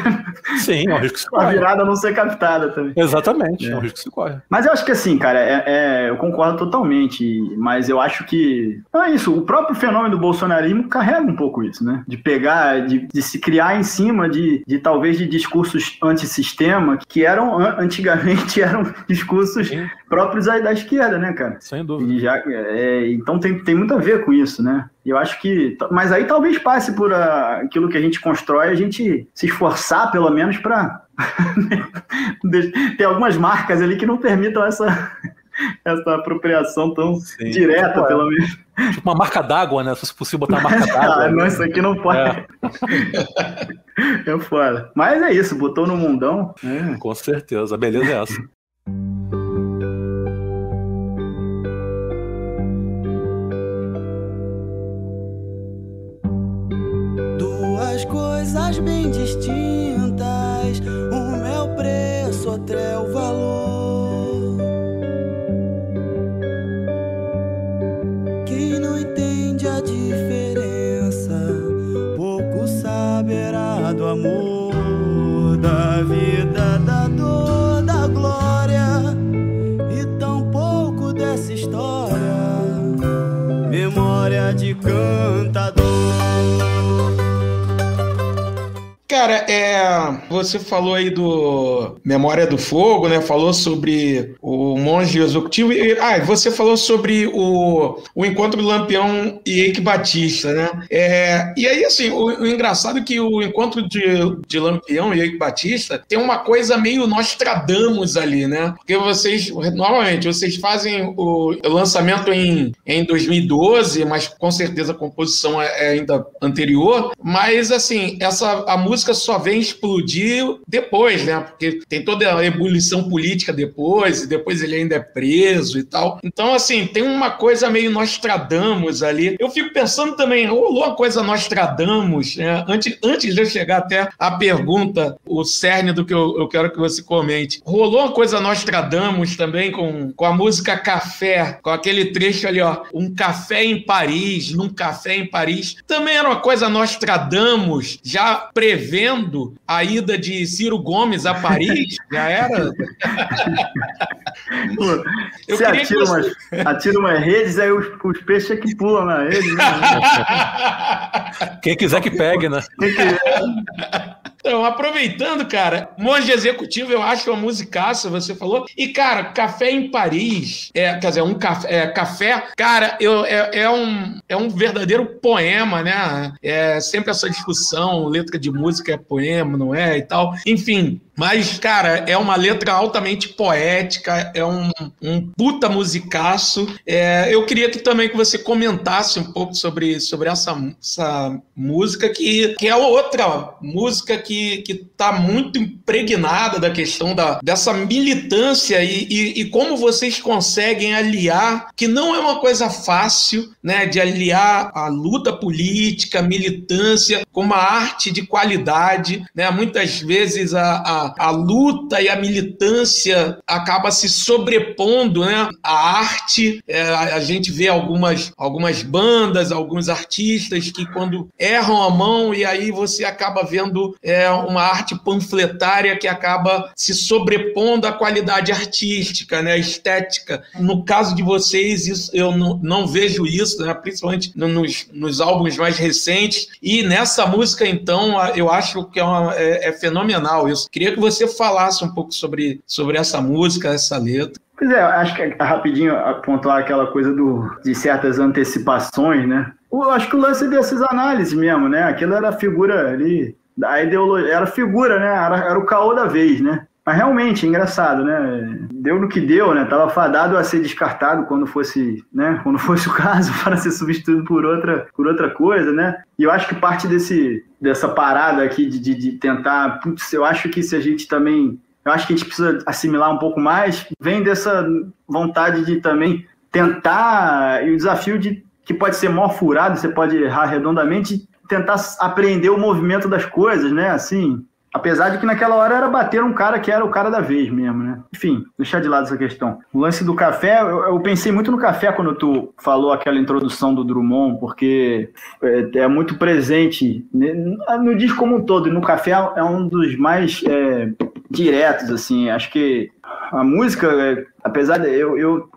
Sim, é um risco que se a corre. virada não ser captada também. Exatamente, é. É. um risco que se corre. Mas eu acho que assim, cara, é, é- eu concordo totalmente, mas eu acho que. Não é isso, o próprio fenômeno do bolsonarismo carrega um pouco isso, né? De pegar, de, de se criar em cima de, de talvez de discursos antissistema, que eram, an- antigamente, [laughs] eram discursos Sim. próprios aí da esquerda, né, cara? Sem dúvida. Já, é, então tem, tem muito a ver com isso, né? Eu acho que. Mas aí talvez passe por ah, aquilo que a gente constrói, a gente se esforçar, pelo menos, para [laughs] ter algumas marcas ali que não permitam essa, [laughs] essa apropriação tão Sim. direta, Tipo, é. pelo menos. Tipo uma marca d'água, né? Se fosse possível botar uma marca [laughs] Ah, d'água. não, isso aqui não pode. É. [laughs] é foda. Mas é isso, botou no mundão. É. Com certeza, a beleza é essa. Duas coisas bem distintas, uma é o preço, outra é o valor. namamu Cara, é, você falou aí do Memória do Fogo, né? Falou sobre o monge executivo. E, ah, você falou sobre o, o encontro do Lampião e Eike Batista, né? É, e aí, assim, o, o engraçado é que o encontro de, de Lampião e Eike Batista tem uma coisa meio Nostradamus ali, né? Porque vocês, normalmente, vocês fazem o lançamento em, em 2012, mas com certeza a composição é, é ainda anterior. Mas, assim, essa, a música só vem explodir depois, né? Porque tem toda a ebulição política depois, e depois ele ainda é preso e tal. Então, assim, tem uma coisa meio Nostradamus ali. Eu fico pensando também, rolou uma coisa Nostradamus, né? Antes, antes de eu chegar até a pergunta, o cerne do que eu, eu quero que você comente. Rolou uma coisa Nostradamus também com, com a música Café, com aquele trecho ali, ó. Um café em Paris, num café em Paris. Também era uma coisa Nostradamus, já prevendo a ida de Ciro Gomes a Paris? [laughs] Já era? Eu você que atira, você- umas, atira umas redes, aí os, os peixes é que pulam na rede. Né? Quem quiser que pegue, né? [laughs] Então, aproveitando, cara, Monge Executivo, eu acho uma musicaça, você falou. E, cara, Café em Paris, é, quer dizer, um café, é, café cara, eu, é, é um, é um verdadeiro poema, né? É sempre essa discussão, letra de música é poema, não é? E tal. Enfim, mas, cara, é uma letra altamente poética, é um, um puta musicaço. É, eu queria que também que você comentasse um pouco sobre, sobre essa, essa música, que, que é outra música que, que tá muito impregnada da questão da, dessa militância e, e, e como vocês conseguem aliar, que não é uma coisa fácil, né, de aliar a luta política, a militância com uma arte de qualidade, né? Muitas vezes a, a, a luta e a militância acaba se sobrepondo, né? A arte, é, a, gente vê algumas, algumas bandas, alguns artistas que quando erram a mão e aí você acaba vendo é, uma arte panfletária que acaba se sobrepondo à qualidade artística, né? Estética. No caso de vocês, isso, eu não, não vejo isso, né? principalmente no- nos, nos álbuns mais recentes. E nessa música, então, eu acho que é, uma- é- é fenomenal isso. Queria que você falasse um pouco sobre, sobre essa música, essa letra. Pois é, acho que é rapidinho pontuar aquela coisa do, de certas antecipações, né? Eu acho que o lance dessas análises mesmo, né? Aquilo era a figura ali, a ideologia, era figura, né? Era, era o caô da vez, né? Mas realmente, é engraçado, né? Deu no que deu, né? Tava fadado a ser descartado quando fosse, né? Quando fosse o caso, [laughs] para ser substituído por outra, por outra coisa, né? E eu acho que parte desse, dessa parada aqui de, de, de tentar... Putz, eu acho que se a gente também eu acho que a gente precisa assimilar um pouco mais, vem dessa vontade de também tentar, e o desafio de que pode ser mó furado, você pode errar redondamente, tentar aprender o movimento das coisas, né? Assim, apesar de que naquela hora era bater um cara que era o cara da vez mesmo, né? Enfim, deixar de lado essa questão. O lance do café, eu, eu pensei muito no café quando tu falou aquela introdução do Drummond, porque é, é muito presente né, no disco como um todo, e no café é um dos mais é, diretos, assim, acho que a música, é, apesar de eu, eu,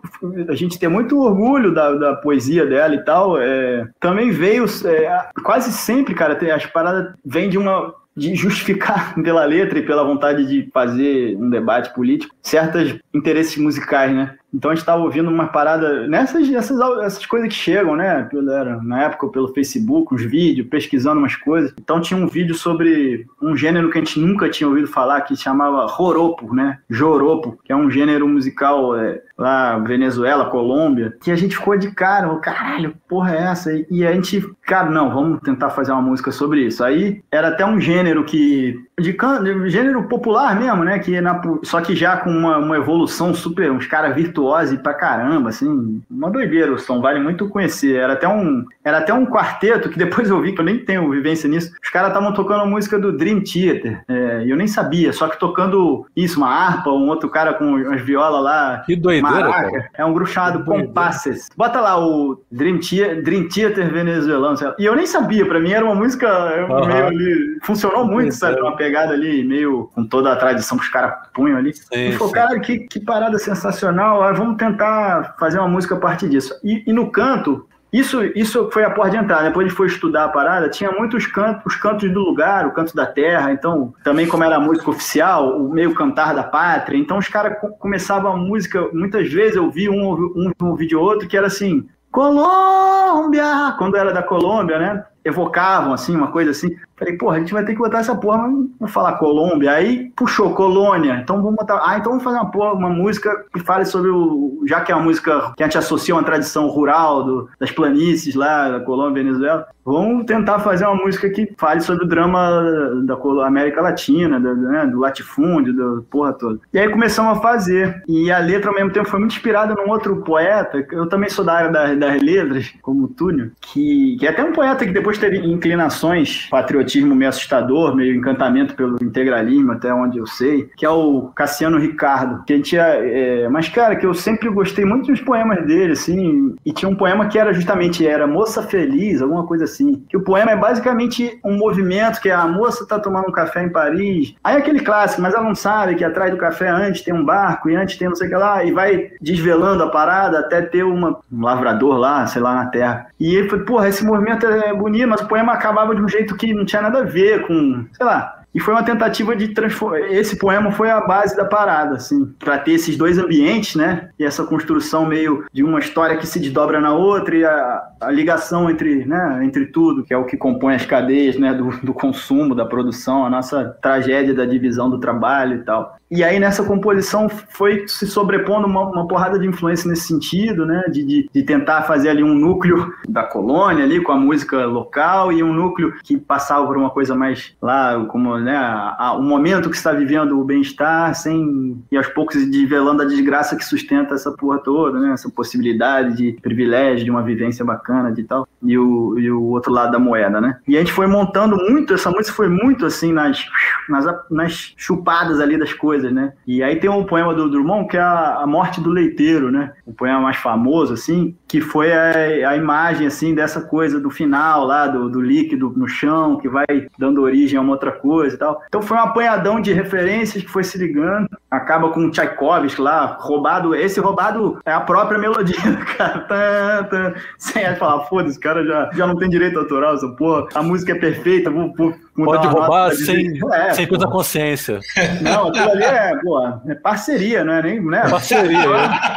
a gente ter muito orgulho da, da poesia dela e tal, é, também veio, é, quase sempre, cara, as paradas vêm de uma de justificar [laughs] pela letra e pela vontade de fazer um debate político certos interesses musicais, né? Então a gente tava ouvindo uma parada nessas essas, essas coisas que chegam, né? Era, na época pelo Facebook, uns vídeos, pesquisando umas coisas. Então tinha um vídeo sobre um gênero que a gente nunca tinha ouvido falar, que se chamava Roropo, né? Joropo, que é um gênero musical é, lá, Venezuela, Colômbia, que a gente ficou de cara, caralho, porra é essa? E a gente, cara, não, vamos tentar fazer uma música sobre isso. Aí era até um gênero que de, de gênero popular mesmo, né? Que na... Só que já com uma, uma evolução super, uns caras virtuosos pra caramba, assim, uma doideira o som, vale muito conhecer. Era até um, era até um quarteto que depois eu vi, que eu nem tenho vivência nisso. Os caras estavam tocando a música do Dream Theater, é, e eu nem sabia, só que tocando isso, uma harpa, um outro cara com umas violas lá. Que doideira, maraca. cara. É um grupo chamado Compasses. Bota lá o Dream Theater, Dream Theater venezuelano. E eu nem sabia, pra mim era uma música uhum. meio ali. Funcionou muito, sabe? Uma pegada ali, meio com toda a tradição que os caras punham ali. Sim, e falou, cara, que, que parada sensacional. Ah, vamos tentar fazer uma música a partir disso. E, e no canto, isso, isso foi a porta de entrada. Depois a gente foi estudar a parada, tinha muitos cantos, os cantos do lugar, o canto da terra. Então, também como era a música oficial, o meio cantar da pátria. Então, os caras começavam a música. Muitas vezes eu vi um, um, um vídeo ou outro que era assim: Colômbia! Quando era da Colômbia, né? Evocavam assim, uma coisa assim. Falei, porra, a gente vai ter que botar essa porra, mas vamos falar Colômbia. Aí puxou Colônia. Então vamos botar. Ah, então vamos fazer uma, porra, uma música que fale sobre o. Já que é uma música que a gente associa a uma tradição rural do, das planícies lá, da Colômbia, Venezuela. Vamos tentar fazer uma música que fale sobre o drama da América Latina, do, né, do latifúndio, da porra toda. E aí começamos a fazer. E a letra, ao mesmo tempo, foi muito inspirada num outro poeta. Eu também sou da área das, das letras, como o Túlio, que, que é até um poeta que depois teve inclinações patriotismo meio assustador, meio encantamento pelo integralismo, até onde eu sei, que é o Cassiano Ricardo. Que a gente é, é, mas, cara, que eu sempre gostei muito dos poemas dele, assim, e tinha um poema que era justamente, era Moça Feliz, alguma coisa assim. Que o poema é basicamente um movimento que a moça tá tomando um café em Paris. Aí é aquele clássico, mas ela não sabe que atrás do café antes tem um barco, e antes tem não sei o que lá, e vai desvelando a parada até ter uma, um lavrador lá, sei lá, na terra. E ele foi, porra, esse movimento é bonito, mas o poema acabava de um jeito que não tinha nada a ver com, sei lá, e foi uma tentativa de transformar. Esse poema foi a base da parada, assim, para ter esses dois ambientes, né? E essa construção meio de uma história que se desdobra na outra e a, a ligação entre, né, entre tudo, que é o que compõe as cadeias, né, do, do consumo, da produção, a nossa tragédia da divisão do trabalho e tal. E aí nessa composição foi se sobrepondo uma, uma porrada de influência nesse sentido, né? De, de, de, tentar fazer ali um núcleo da colônia ali com a música local e um núcleo que passava por uma coisa mais lá, como né, a, a, o momento que está vivendo o bem-estar, sem e aos poucos desvelando a desgraça que sustenta essa porra toda, né? Essa possibilidade de privilégio, de uma vivência bacana de tal, e o, e o outro lado da moeda, né? E a gente foi montando muito, essa música foi muito assim nas, nas, nas chupadas ali das coisas né? E aí tem um poema do Drummond que é a, a morte do leiteiro, né? O poema mais famoso, assim, que foi a, a imagem, assim, dessa coisa do final lá, do, do líquido no chão, que vai dando origem a uma outra coisa e tal. Então foi um apanhadão de referências que foi se ligando. Acaba com Tchaikovsky lá, roubado. Esse roubado é a própria melodia, cara. Tá, tá. Sem falar, foda-se, cara já, já não tem direito autoral, essa porra. A música é perfeita, vou, vou Pode roubar sem, é, sem coisa consciência. Não, aquilo ali é, pô, é parceria, não é nem. Né? Parceria.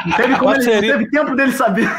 Não teve, como parceria. Ele, não teve tempo dele saber.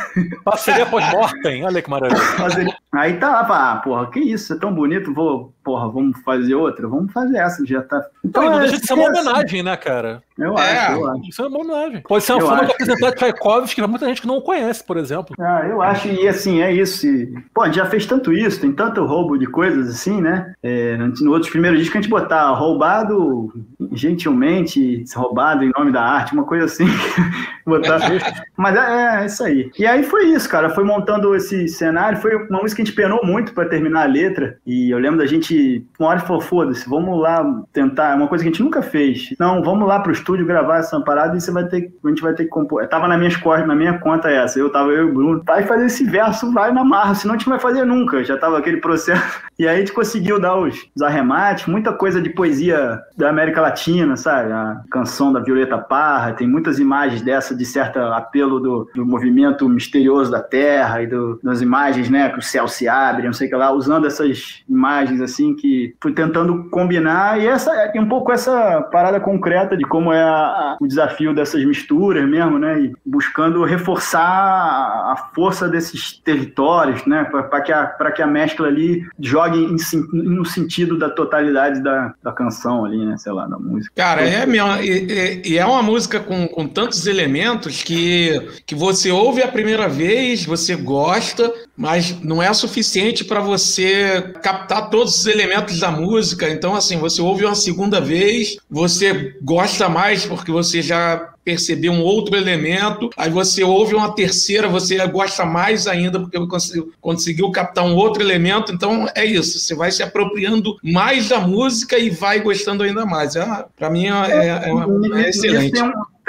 Parceria pós-mortem, olha que maravilha. Aí tá lá, ah, porra, que isso, é tão bonito, vou porra, vamos fazer outra? Vamos fazer essa, já tá. Então, não, não é, deixa de ser uma homenagem, né, cara? Eu é, acho, eu acho. Isso é uma homenagem. Pode ser uma eu forma de apresentar Tchaikovsky, mas muita gente que não conhece, por exemplo. Ah, eu acho, e assim, é isso. E, pô, a gente já fez tanto isso, tem tanto roubo de coisas assim, né? É, no outros primeiros discos que a gente botar roubado gentilmente, roubado em nome da arte, uma coisa assim. [laughs] botar. [laughs] mas é, é, isso aí. E aí foi isso, cara. Foi montando esse cenário. Foi uma música que a gente penou muito para terminar a letra. E eu lembro da gente gente, uma hora falou, foda-se, vamos lá tentar, é uma coisa que a gente nunca fez. Não, vamos lá pro estúdio gravar essa parada e você vai ter, a gente vai ter que compor. Tava na minha costas, na minha conta essa, eu tava eu e o Bruno, vai fazer esse verso, vai na marra, senão a gente vai fazer nunca, já tava aquele processo. [laughs] E aí a gente conseguiu dar os, os arremates, muita coisa de poesia da América Latina, sabe? A canção da Violeta Parra, tem muitas imagens dessa de certo apelo do, do movimento misterioso da Terra e do, das imagens, né, que o céu se abre, não sei o que lá, usando essas imagens assim que fui tentando combinar e essa é um pouco essa parada concreta de como é a, a, o desafio dessas misturas mesmo, né, e buscando reforçar a, força desses territórios, né, para que que a mescla ali jogue em, no sentido da totalidade da, da canção ali, né, sei lá, da música. Cara, é mesmo, e, e é uma música com, com tantos elementos que que você ouve a primeira vez, você gosta, mas não é suficiente para você captar todos os elementos da música. Então, assim, você ouve uma segunda vez, você gosta mais porque você já percebeu um outro elemento, aí você ouve uma terceira, você gosta mais ainda porque conseguiu, conseguiu captar um outro elemento. Então, é isso, você vai se apropriando mais da música e vai gostando ainda mais. É, para mim, é, é, é, é excelente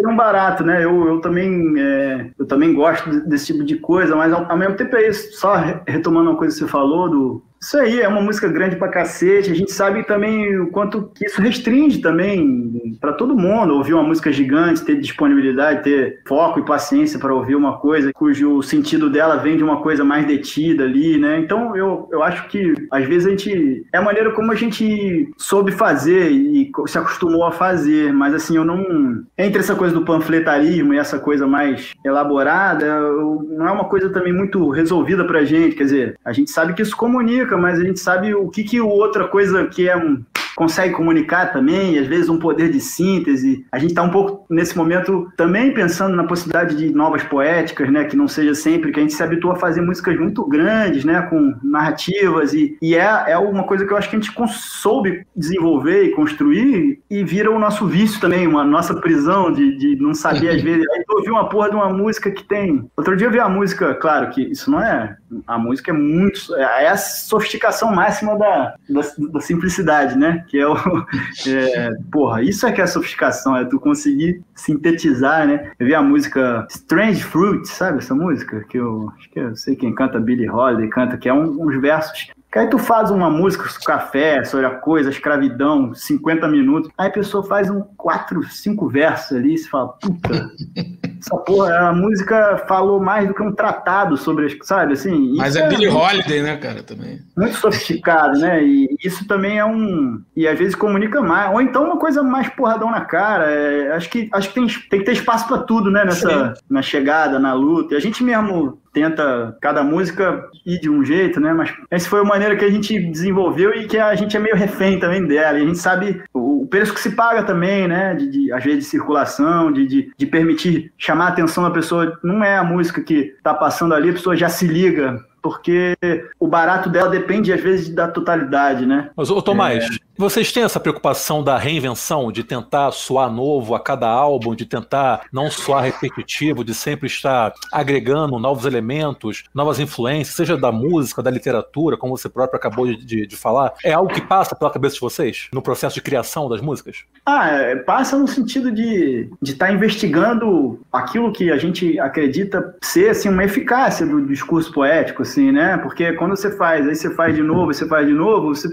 tem um barato, né? Eu, eu, também, é, eu também gosto desse tipo de coisa, mas ao, ao mesmo tempo é isso. Só retomando uma coisa que você falou do, isso aí, é uma música grande pra cacete. A gente sabe também o quanto que isso restringe também para todo mundo. Ouvir uma música gigante, ter disponibilidade, ter foco e paciência para ouvir uma coisa cujo sentido dela vem de uma coisa mais detida ali, né? Então eu, eu acho que às vezes a gente. É a maneira como a gente soube fazer e se acostumou a fazer, mas assim, eu não. Entre essa coisa do panfletarismo e essa coisa mais elaborada, eu, não é uma coisa também muito resolvida pra gente. Quer dizer, a gente sabe que isso comunica mas a gente sabe o que, que outra coisa que é um, consegue comunicar também, e às vezes um poder de síntese. A gente está um pouco nesse momento também pensando na possibilidade de novas poéticas, né, que não seja sempre que a gente se habitua a fazer músicas muito grandes, né, com narrativas e, e é, é uma coisa que eu acho que a gente soube desenvolver e construir e vira o nosso vício também, uma nossa prisão de, de não saber às vezes. Aí eu ouvi uma porra de uma música que tem. Outro dia eu vi a música, claro que isso não é. A música é muito. É a sofisticação máxima da, da, da simplicidade, né? Que é o. [laughs] É, porra, isso é que é sofisticação, é tu conseguir sintetizar, né? Eu vi a música Strange Fruit, sabe essa música? Que eu acho que eu sei quem canta, Billy Holiday canta, que é um, uns versos que aí tu faz uma música sobre café, sobre a coisa, escravidão, 50 minutos. Aí a pessoa faz um quatro, cinco versos ali e se fala, puta, [laughs] essa porra, a música falou mais do que um tratado sobre as, sabe, assim. Mas é, é Billy Holiday, né, cara, também. Muito sofisticado, né? E isso também é um. E às vezes comunica mais. Ou então uma coisa mais porradão na cara. É, acho que, acho que tem, tem que ter espaço para tudo, né? Nessa, na chegada, na luta. E a gente mesmo tenta cada música ir de um jeito, né? Mas essa foi a maneira que a gente desenvolveu e que a gente é meio refém também dela. E a gente sabe o, preço que se paga também, né? De, de às vezes de circulação, de, de, de, permitir chamar a atenção da pessoa. Não é a música que tá passando ali, a pessoa já se liga porque o barato dela depende, às vezes, da totalidade, né? Mas, ô Tomás, é... Vocês têm essa preocupação da reinvenção, de tentar soar novo a cada álbum, de tentar não soar repetitivo, de sempre estar agregando novos elementos, novas influências, seja da música, da literatura, como você próprio acabou de, de, de falar? É algo que passa pela cabeça de vocês no processo de criação das músicas? Ah, é, passa no sentido de estar tá investigando aquilo que a gente acredita ser assim, uma eficácia do discurso poético, assim, né? Porque quando você faz, aí você faz de novo, você faz de novo, você,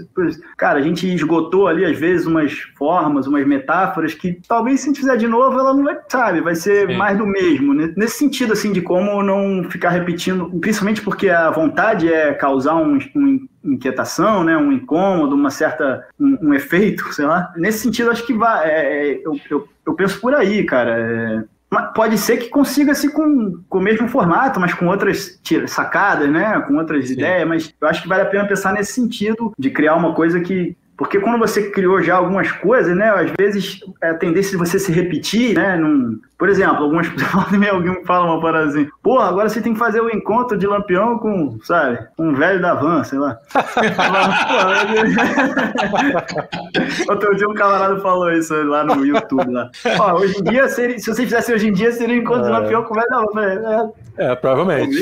cara, a gente esgotou ali, às vezes, umas formas, umas metáforas que talvez se a gente fizer de novo, ela não vai, sabe, vai ser Sim. mais do mesmo. Né? Nesse sentido, assim, de como não ficar repetindo, principalmente porque a vontade é causar um, um inquietação, né, um incômodo, uma certa um, um, efeito, sei lá. Nesse sentido, acho que vai. É, é eu, eu, eu, penso por aí, cara. É, pode ser que consiga-se com, com o mesmo formato, mas com outras sacadas, né, com outras Sim. ideias. Mas eu acho que vale a pena pensar nesse sentido de criar uma coisa que porque quando você criou já algumas coisas, né, às vezes é a tendência de você se repetir, né, num, por exemplo, algumas [laughs] pessoas alguém fala uma parada assim, porra, agora você tem que fazer o encontro de Lampião com, sabe, um velho da van, sei lá. [laughs] Outro dia um camarada falou isso lá no YouTube lá. Ó, hoje em dia, seria, se você fizesse hoje em dia, seria o encontro é. de Lampião com o velho da van. É, é provavelmente.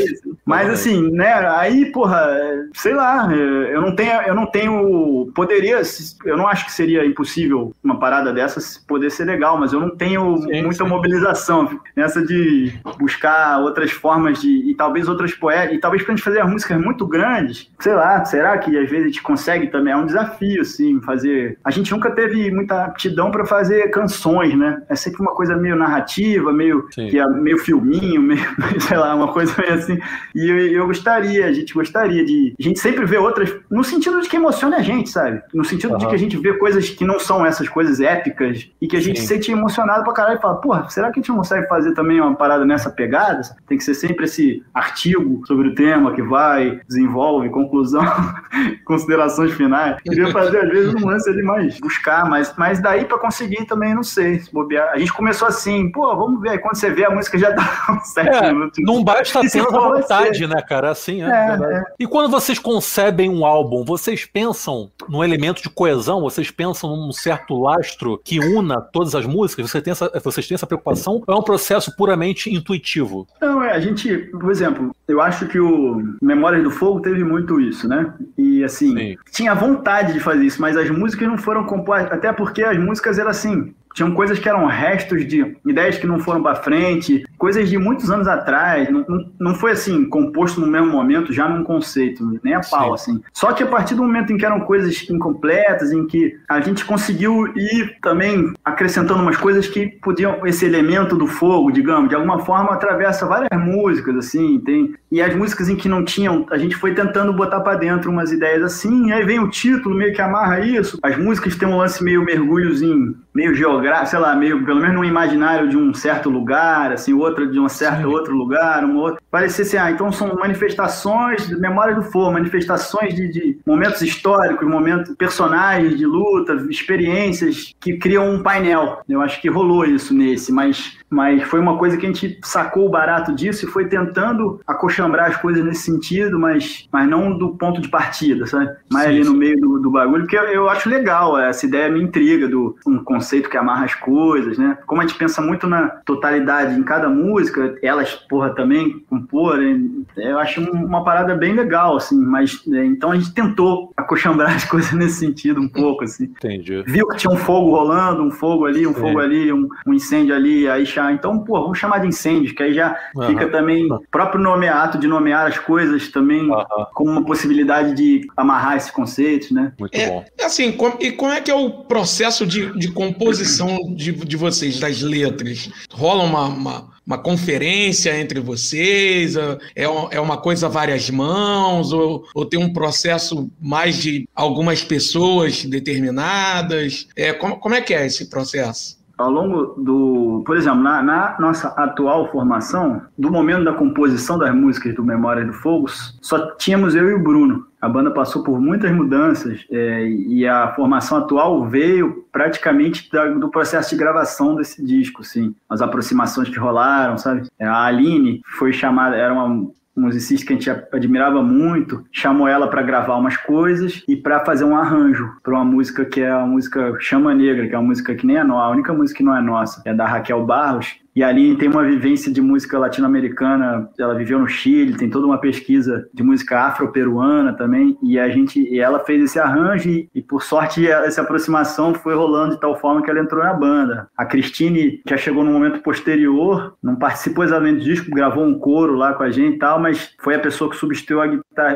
Mas assim, né, aí, porra, sei lá, eu não tenho, eu não tenho, poderia, eu não acho que seria impossível uma parada dessas poder ser legal, mas eu não tenho Sim, muita sim. mobilização nessa de buscar outras formas de e talvez outras poetas e talvez pra gente fazer músicas muito grandes, sei lá, será que às vezes a gente consegue também? É um desafio, assim, fazer. A gente nunca teve muita aptidão pra fazer canções, né? É sempre uma coisa meio narrativa, meio Sim. que é meio filminho, [laughs] meio, sei lá, uma coisa meio assim. E eu, eu gostaria, a gente gostaria de. A gente sempre vê outras. No sentido de que emociona a gente, sabe? No sentido de Aham. que a gente vê coisas que não são essas coisas épicas e que a gente Sim. se sente emocionado pra caralho e fala, porra, será que a gente não consegue fazer também uma parada nessa pegada? Tem que ser sempre esse artigo sobre o tema que vai, desenvolve, conclusão, [laughs] considerações finais. Queria fazer, às vezes, um lance ali mais buscar, mas, mas daí pra conseguir também, não sei, se bobear. A gente começou assim, pô, vamos ver. Aí quando você vê, a música já [laughs] dá uns sete É, minutos. não basta E se apenas a for vontade, né, cara? Assim, é, É, verdade. E quando vocês concebem um álbum, vocês pensam num elemento de coesão? Vocês pensam num certo lastro que una todas as músicas? Você tem essa, vocês têm essa preocupação? Ou é um processo puramente intuitivo? Não, é, a gente, por exemplo, eu acho que o Memórias do Fogo teve muito isso, né? E assim, Sim. tinha vontade de fazer isso, mas as músicas não foram compostas, até porque as músicas eram assim, tinham coisas que eram restos de ideias que não foram pra frente, coisas de muitos anos atrás, não, não, não foi assim, composto no mesmo momento, já num conceito, nem a pau, assim. Só que a partir do momento em que eram coisas incompletas, em que a gente conseguiu ir também acrescentando umas coisas que podiam, esse elemento do fogo, digamos, de alguma forma atravessa várias músicas, assim, tem. E as músicas em que não tinham, a gente foi tentando botar pra dentro umas ideias assim, aí vem o título, meio que amarra isso. As músicas têm um lance meio mergulhozinho, meio geográfico, sei lá, meio, pelo menos no imaginário de um certo lugar, assim, outra de um certo Sim. outro lugar, um outro. Parecia assim, ah, então são manifestações, memória do fogo, manifestações de, de momentos históricos, momentos, personagens de luta, experiências que criam um painel. Eu acho que rolou isso nesse, mas, mas foi uma coisa que a gente sacou o barato disso e foi tentando acochambrar as coisas nesse sentido, mas, mas não do ponto de partida, sabe? Mais Sim, ali no sim. meio do, do bagulho, porque eu, eu acho legal, essa ideia me intriga do um conceito que amarra as coisas, né? Como a gente pensa muito na totalidade em cada música, elas, porra, também compor, né? eu acho um- uma parada bem legal, assim, mas é, então a gente tentou acochambrar [laughs] as coisas nesse sentido um pouco, assim Entendi. viu que tinha um fogo rolando, um fogo ali, um Sim. fogo ali, um, um incêndio ali, aí então, pô, vamos chamar de incêndio, que aí já Aham. fica também, o próprio nome, ato de nomear as coisas também, Aham. como uma possibilidade de amarrar esses conceitos, né? Muito É, bom. Assim, com- e como é que é o processo de, de composição de, de vocês, das letras? Rola uma, uma, uma conferência entre vocês? É, um- é uma coisa a várias mãos? Ou, ou tem um processo mais de algumas pessoas determinadas? É, como, como é que é esse processo? Ao longo do, por exemplo, na, na nossa atual formação, do momento da composição das músicas do Memória do Fogo, só tínhamos eu e o Bruno. A banda passou por muitas mudanças é, e a formação atual veio praticamente da- do processo de gravação desse disco, assim. As aproximações que rolaram, sabe? A Aline foi chamada, era uma musicista que a gente admirava muito, chamou ela para gravar umas coisas e para fazer um arranjo para uma música que é a música Chama Negra, que é uma música que nem é nossa, a única música que não é nossa, é da Raquel Barros. E a Aline tem uma vivência de música latino-americana, ela viveu no Chile, tem toda uma pesquisa de música afro-peruana também, e a gente, e ela fez esse arranjo e, e, por sorte essa aproximação foi rolando de tal forma que ela entrou na banda. A Cristine já chegou no momento posterior, não participou exatamente do disco, gravou um coro lá com a gente e tal, mas foi a pessoa que substituiu a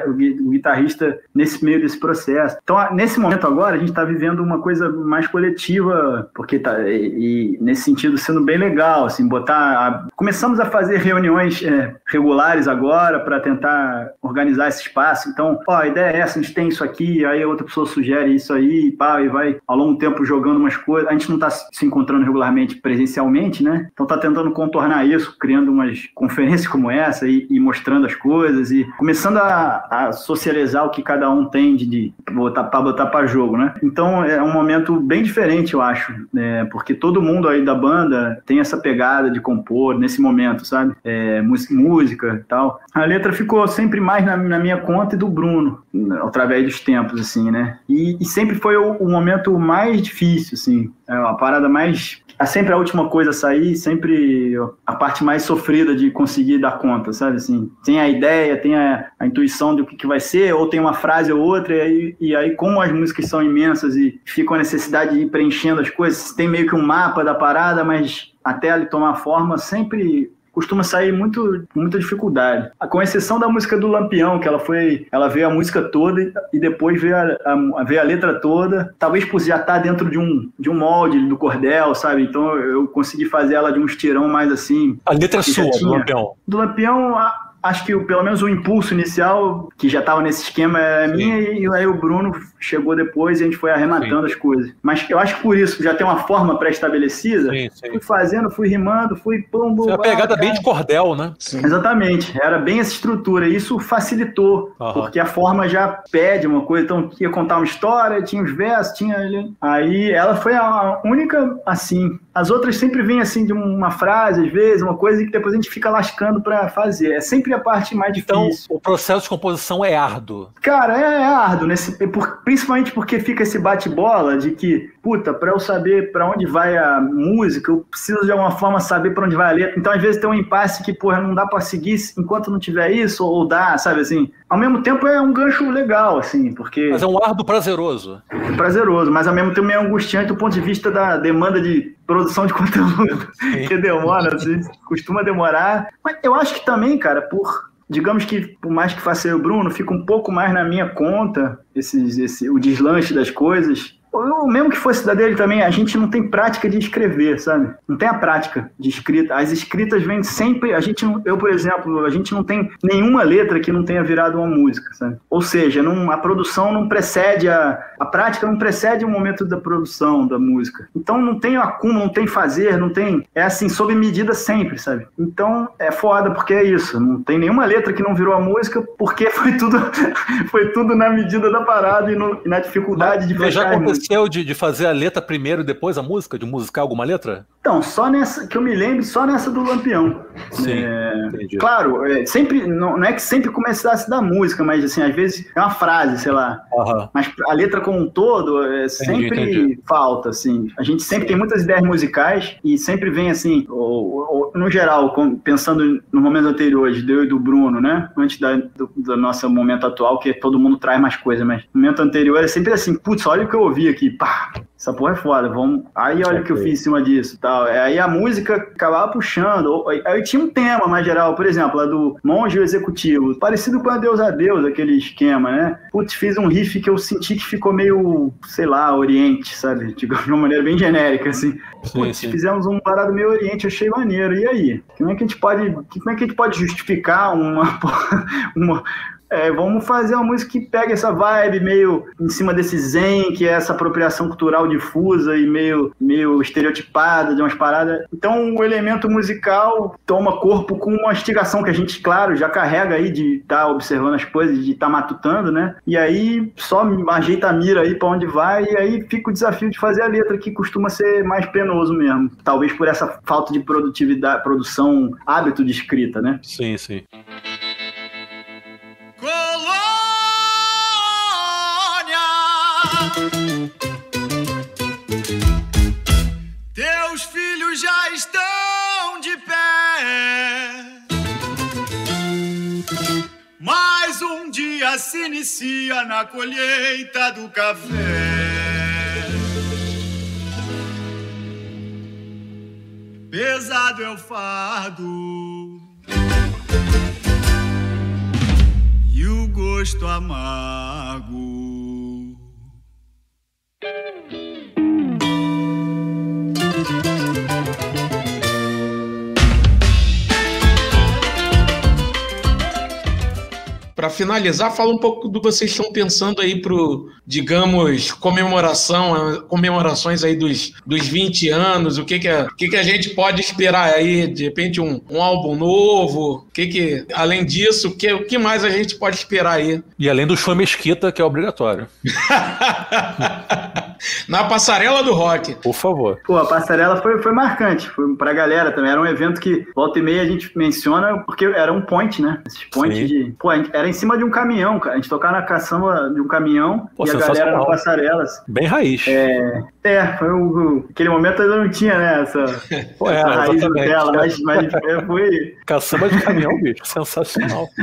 o gui- o guitarrista nesse meio desse processo. Então, nesse momento agora, a gente está vivendo uma coisa mais coletiva, porque tá, e, e nesse sentido sendo bem legal, assim, botar. a- começamos a fazer reuniões é, regulares agora para tentar organizar esse espaço. Então, ó, a ideia é essa, a gente tem isso aqui, aí outra pessoa sugere isso aí, pá, e vai ao longo do tempo jogando umas coisas. A gente não está se encontrando regularmente presencialmente, né? Então tá tentando contornar isso, criando umas conferências como essa e, e mostrando as coisas e começando a, a socializar o que cada um tem de, de botar para botar para jogo, né? Então é um momento bem diferente, eu acho, né? porque todo mundo aí da banda tem essa pegada de compor nesse momento, sabe? É, música, e tal. A letra ficou sempre mais na, na minha conta e do Bruno, através dos tempos, assim, né? E, e sempre foi o, o momento mais difícil, assim, é a parada mais é sempre a última coisa a sair, sempre a parte mais sofrida de conseguir dar conta, sabe? Assim, tem a ideia, tem a, a intuição do que, que vai ser, ou tem uma frase ou outra, e aí, e aí, como as músicas são imensas e ficam a necessidade de ir preenchendo as coisas, tem meio que um mapa da parada, mas até ele tomar forma, sempre costuma sair muito com muita dificuldade. Com exceção da música do Lampião, que ela foi, ela veio a música toda e depois veio a, a, veio a letra toda. Talvez por já estar tá dentro de um, de um molde do cordel, sabe? Então eu consegui fazer ela de um estirão mais assim. A letra sua, do Lampião. Do Lampião, a, acho que pelo menos o impulso inicial, que já estava nesse esquema, é Sim. minha, e aí o Bruno chegou depois e a gente foi arrematando Sim. as coisas. Mas eu acho que por isso, já tem uma forma pré-estabelecida, fui fazendo, fui rimando, fui pum, pum. É uma pegada bem de cordel, né? Sim. Exatamente, era bem essa estrutura. E isso facilitou, uhum. porque a forma já pede uma coisa. Então, ia contar uma história, tinha os versos, tinha. Aí ela foi a única assim. As outras sempre vêm assim de uma frase, às vezes, uma coisa que depois a gente fica lascando para fazer. É sempre a parte mais então, difícil. Então, o processo de composição é árduo. Cara, é, é árduo, nesse, principalmente porque fica esse bate-bola de que, puta, para eu saber para onde vai a música, eu preciso de alguma forma saber para onde vai a letra. Então, às vezes tem um impasse que, porra, não dá para seguir enquanto não tiver isso, ou dá, sabe assim? Ao mesmo tempo é um gancho legal, assim, porque. Mas é um árduo prazeroso. É prazeroso, mas ao mesmo tempo é angustiante do ponto de vista da demanda de produção de [laughs] conteúdo, Sim. que demora, assim, costuma demorar. Mas eu acho que também, cara, por digamos que por mais que faça eu o Bruno, fica um pouco mais na minha conta esses, esse, o deslanche das coisas o mesmo que fosse da dele também, a gente não tem prática de escrever, sabe? Não tem a prática de escrita. As escritas vêm sempre. A gente não, eu, por exemplo, a gente não tem nenhuma letra que não tenha virado uma música, sabe? Ou seja, não, a produção não precede a. A prática não precede o momento da produção da música. Então não tem acúmulo, não tem fazer, não tem. É assim, sob medida sempre, sabe? Então é foda porque é isso. Não tem nenhuma letra que não virou a música porque [laughs] foi tudo, [laughs] foi tudo na medida da parada e, no, e na dificuldade de fechar aconteceu de, de fazer a letra primeiro e depois a música? De musicar alguma letra? Então, só nessa, que eu me lembro, só nessa do Lampião. Sim, é, claro, é, sempre, não, não, é que sempre começasse da música, mas assim, às vezes é uma frase, sei lá. Uhum. Mas a letra como um todo é, sempre entendi. falta, assim. A gente sempre tem muitas ideias musicais e sempre vem assim, ou, ou, no geral, pensando no momento anterior, de eu e do Bruno, né? Antes da, do, do nosso momento atual, que todo mundo traz mais coisa, mas no momento anterior é sempre assim, putz, olha o que eu ouvi aqui, pá, essa porra é foda, vamos. Aí olha o que eu fiz em cima disso tal. Aí a música acabava puxando. Aí tinha um tema mais geral, por exemplo, a do Monge Executivo, parecido com a Deus a Deus, aquele esquema, né? Putz, fiz um riff que eu senti que ficou meio, sei lá, oriente, sabe? [laughs] De uma maneira bem genérica, assim. Putz, sim. fizemos um parado meio oriente, achei maneiro. E aí? Como é que a gente pode, como é que a gente pode justificar uma, [laughs] uma é, vamos fazer uma música que pega essa vibe meio em cima desse zen, que é essa apropriação cultural difusa e meio, meio estereotipada de umas paradas. Então o elemento musical toma corpo com uma instigação que a gente, claro, já carrega aí de estar tá observando as coisas, de estar tá matutando, né? E aí só ajeita a mira aí para onde vai e aí fica o desafio de fazer a letra que costuma ser mais penoso mesmo. Talvez por essa falta de produtividade, produção, hábito de escrita, né? Sim, sim. Se inicia na colheita do café. Pesado é o fardo e o gosto amargo. Finalizar, fala um pouco do que vocês estão pensando aí para, digamos, comemoração, comemorações aí dos, dos 20 anos, o que que, a, o que que a gente pode esperar aí, de repente um, um álbum novo, que que, além disso, o que, o que mais a gente pode esperar aí? E além do show Mesquita, que é obrigatório. [laughs] Na passarela do rock. Por favor. Pô, a passarela foi, foi marcante, foi pra galera também. Era um evento que volta e meia a gente menciona porque era um point, né? Esses points Sim. de. Pô, a gente- era em cima de um caminhão, cara. A gente tocava na caçamba de um caminhão Pô, e a galera na passarela. assim. Bem raiz. É, foi o, o- aquele momento ainda não tinha, né? Essa, Pô, é, essa raiz dela, mas, mas é, foi. Caçamba de caminhão, [laughs] bicho. Sensacional. [laughs]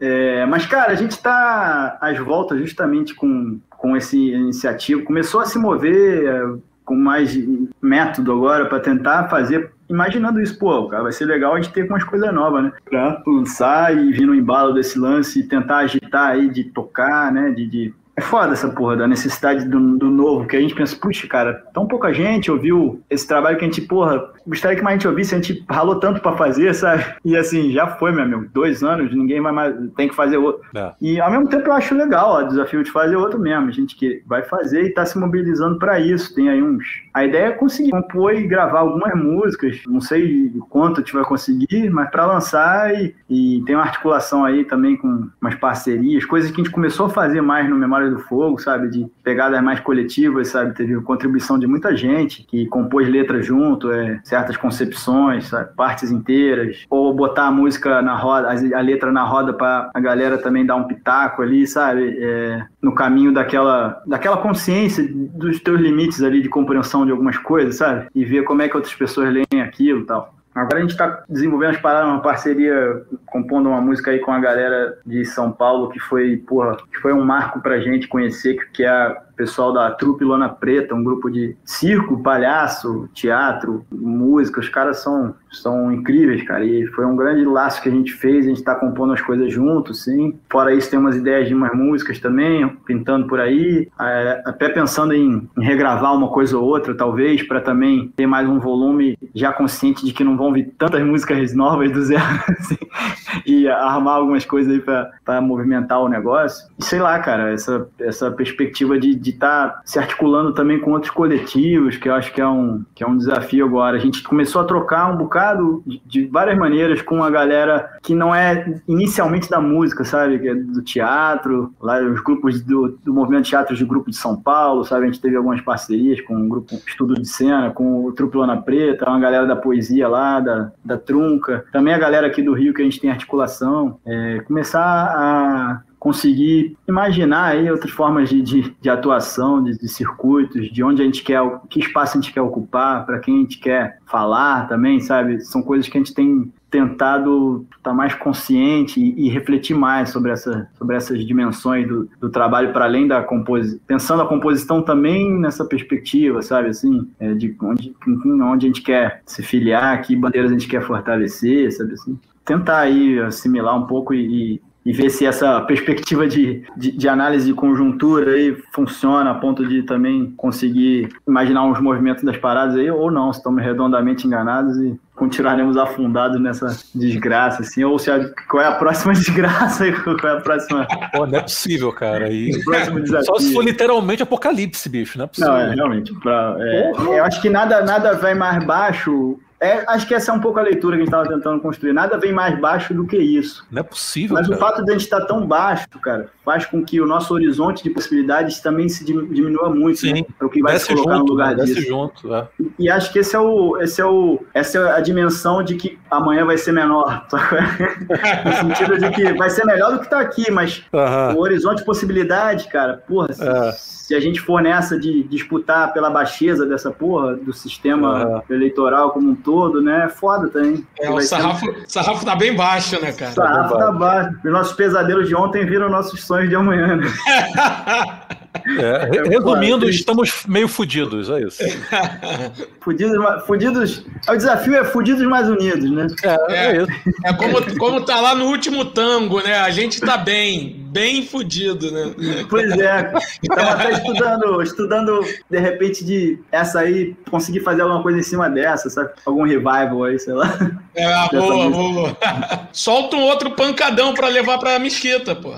É, mas, cara, a gente está às voltas justamente com, com esse iniciativa. Começou a se mover é, com mais método agora para tentar fazer. Imaginando isso, pô, cara, vai ser legal a gente ter umas coisas novas, né? Pra lançar e vir no embalo desse lance e tentar agitar aí de tocar, né? De, de- É foda essa porra da necessidade do, do novo, que a gente pensa, puxa, cara, tão pouca gente ouviu esse trabalho que a gente, porra, gostaria que mais gente ouvisse, a gente ralou tanto pra fazer, [laughs] sabe? E assim, já foi, meu amigo, dois anos, ninguém vai mais, tem que fazer outro. É. E ao mesmo tempo eu acho legal ó, o desafio de fazer outro mesmo. A gente que vai fazer e tá se mobilizando para isso. Tem aí uns. A ideia é conseguir compor e gravar algumas músicas. Não sei quanto a gente vai conseguir, mas para lançar e, e tem uma articulação aí também com umas parcerias, coisas que a gente começou a fazer mais no Memória do Fogo, sabe? De pegadas mais coletivas, sabe? Teve contribuição de muita gente que compôs letras junto, é, certas concepções, sabe? partes inteiras, ou botar a música na roda, a letra na roda para a galera também dar um pitaco ali, sabe? É, no caminho daquela, daquela consciência dos teus limites ali de compreensão de algumas coisas, sabe? E ver como é que outras pessoas leem aquilo e tal. Agora a gente está desenvolvendo as paradas, uma parceria, compondo uma música aí com a galera de São Paulo, que foi, porra, que foi um marco pra gente conhecer, que- é o pessoal da Trupe Lona Preta, um grupo de circo, palhaço, teatro, música, os caras são, são incríveis, cara, e foi um grande laço que a gente fez, a gente tá compondo as coisas juntos, sim. Fora isso, tem umas ideias de umas músicas também, pintando por aí, é, até pensando em, em regravar uma coisa ou outra, talvez, para também ter mais um volume já consciente de que não vão vir tantas músicas novas do zero, [laughs] assim, e armar algumas coisas aí para movimentar o negócio. E sei lá, cara, essa, essa perspectiva de estar se articulando também com outros coletivos, que eu acho que é, um, que é um desafio agora. A gente começou a trocar um bocado de, de várias maneiras com a galera que não é inicialmente da música, sabe? Que é do teatro, lá os grupos do, do movimento de teatro de grupo de São Paulo, sabe? A gente teve algumas parcerias com o grupo Estudo de Cena, com o Trupe Lona Preta, uma galera da poesia lá, da, da Trunca, também a galera aqui do Rio que a gente tem articulação. É, começar a conseguir imaginar aí outras formas de, de, de atuação, de, de circuitos, de onde a gente quer, que espaço a gente quer ocupar, para quem a gente quer falar também, sabe? São coisas que a gente tem tentado estar mais consciente e, e refletir mais sobre, essa, sobre essas dimensões do, do trabalho para além da composição, pensando a composição também nessa perspectiva, sabe, assim, é, de onde, enfim, onde a gente quer se filiar, que bandeiras a gente quer fortalecer, sabe, assim, tentar aí assimilar um pouco e, e e ver se essa perspectiva de, de, de, análise de conjuntura aí funciona a ponto de também conseguir imaginar uns movimentos das paradas aí, ou não, se estamos redondamente enganados e continuaremos afundados nessa desgraça, assim, ou se a, qual é a próxima [laughs] desgraça e qual é a próxima... Pô, não é possível, cara. E... [laughs] Só se for literalmente apocalipse, bicho, não é possível. Não, é, realmente. Pra, é, eu acho que nada, nada vai mais baixo é, acho que essa é um pouco a leitura que a gente estava tentando construir. Nada vem mais baixo do que isso. Não é possível. Mas cara. o fato de a gente estar tão baixo, cara, faz com que o nosso horizonte de possibilidades também se diminua muito. Sim. Né? Para o que vai desce se colocar junto, no lugar desce disso. junto. É. E, e, acho que esse é o, esse é o, essa é a dimensão de que amanhã vai ser menor. [laughs] no sentido de que vai ser melhor do que está aqui, mas uh -huh. o horizonte de possibilidade, cara, porra. Se, é. se a gente for nessa de disputar pela baixeza dessa porra do sistema eleitoral como um todo, né? É foda também. É, o sarrafo, ser... sarrafo tá bem baixo, né, cara? O sarrafo tá baixo. Os nossos pesadelos de ontem viram nossos sonhos de amanhã. Né? É, [laughs] resumindo, estamos meio fudidos, é isso. [laughs] fudidos, fudidos. O desafio é fudidos mais unidos, né? É, é, isso. É como, como tá lá no último tango, né? A gente tá bem, bem fudido, né? Pois é. Estava até estudando, estudando, de repente, de essa aí, conseguir fazer alguma coisa em cima dessa, sabe? Algum revival aí, sei lá. É, boa, boa. Solta um outro pancadão pra levar pra mesquita, pô.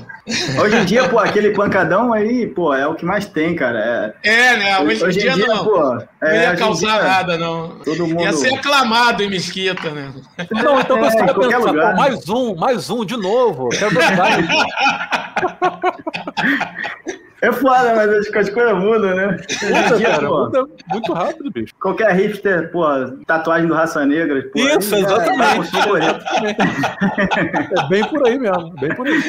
Hoje em dia, pô, aquele pancadão aí, pô, é o que mais tem, cara. É, é né? Hoje, hoje em dia, dia não. Pô, não é, ia causar dia, nada, não. Todo mundo... Ia ser aclamado em mesquita, né? Não, então você é, vai pensar, lugar. pô, mais um, mais um, de novo. Quero [laughs] ver [laughs] É foda, mas as, as coisas mudam, né? Puta, dia, cara, pô, muda muito rápido, bicho. qualquer hipster, pô, tatuagem do Raça Negra. Pô, Isso, aí já- exatamente. é. [laughs] É bem por aí mesmo, bem por aí.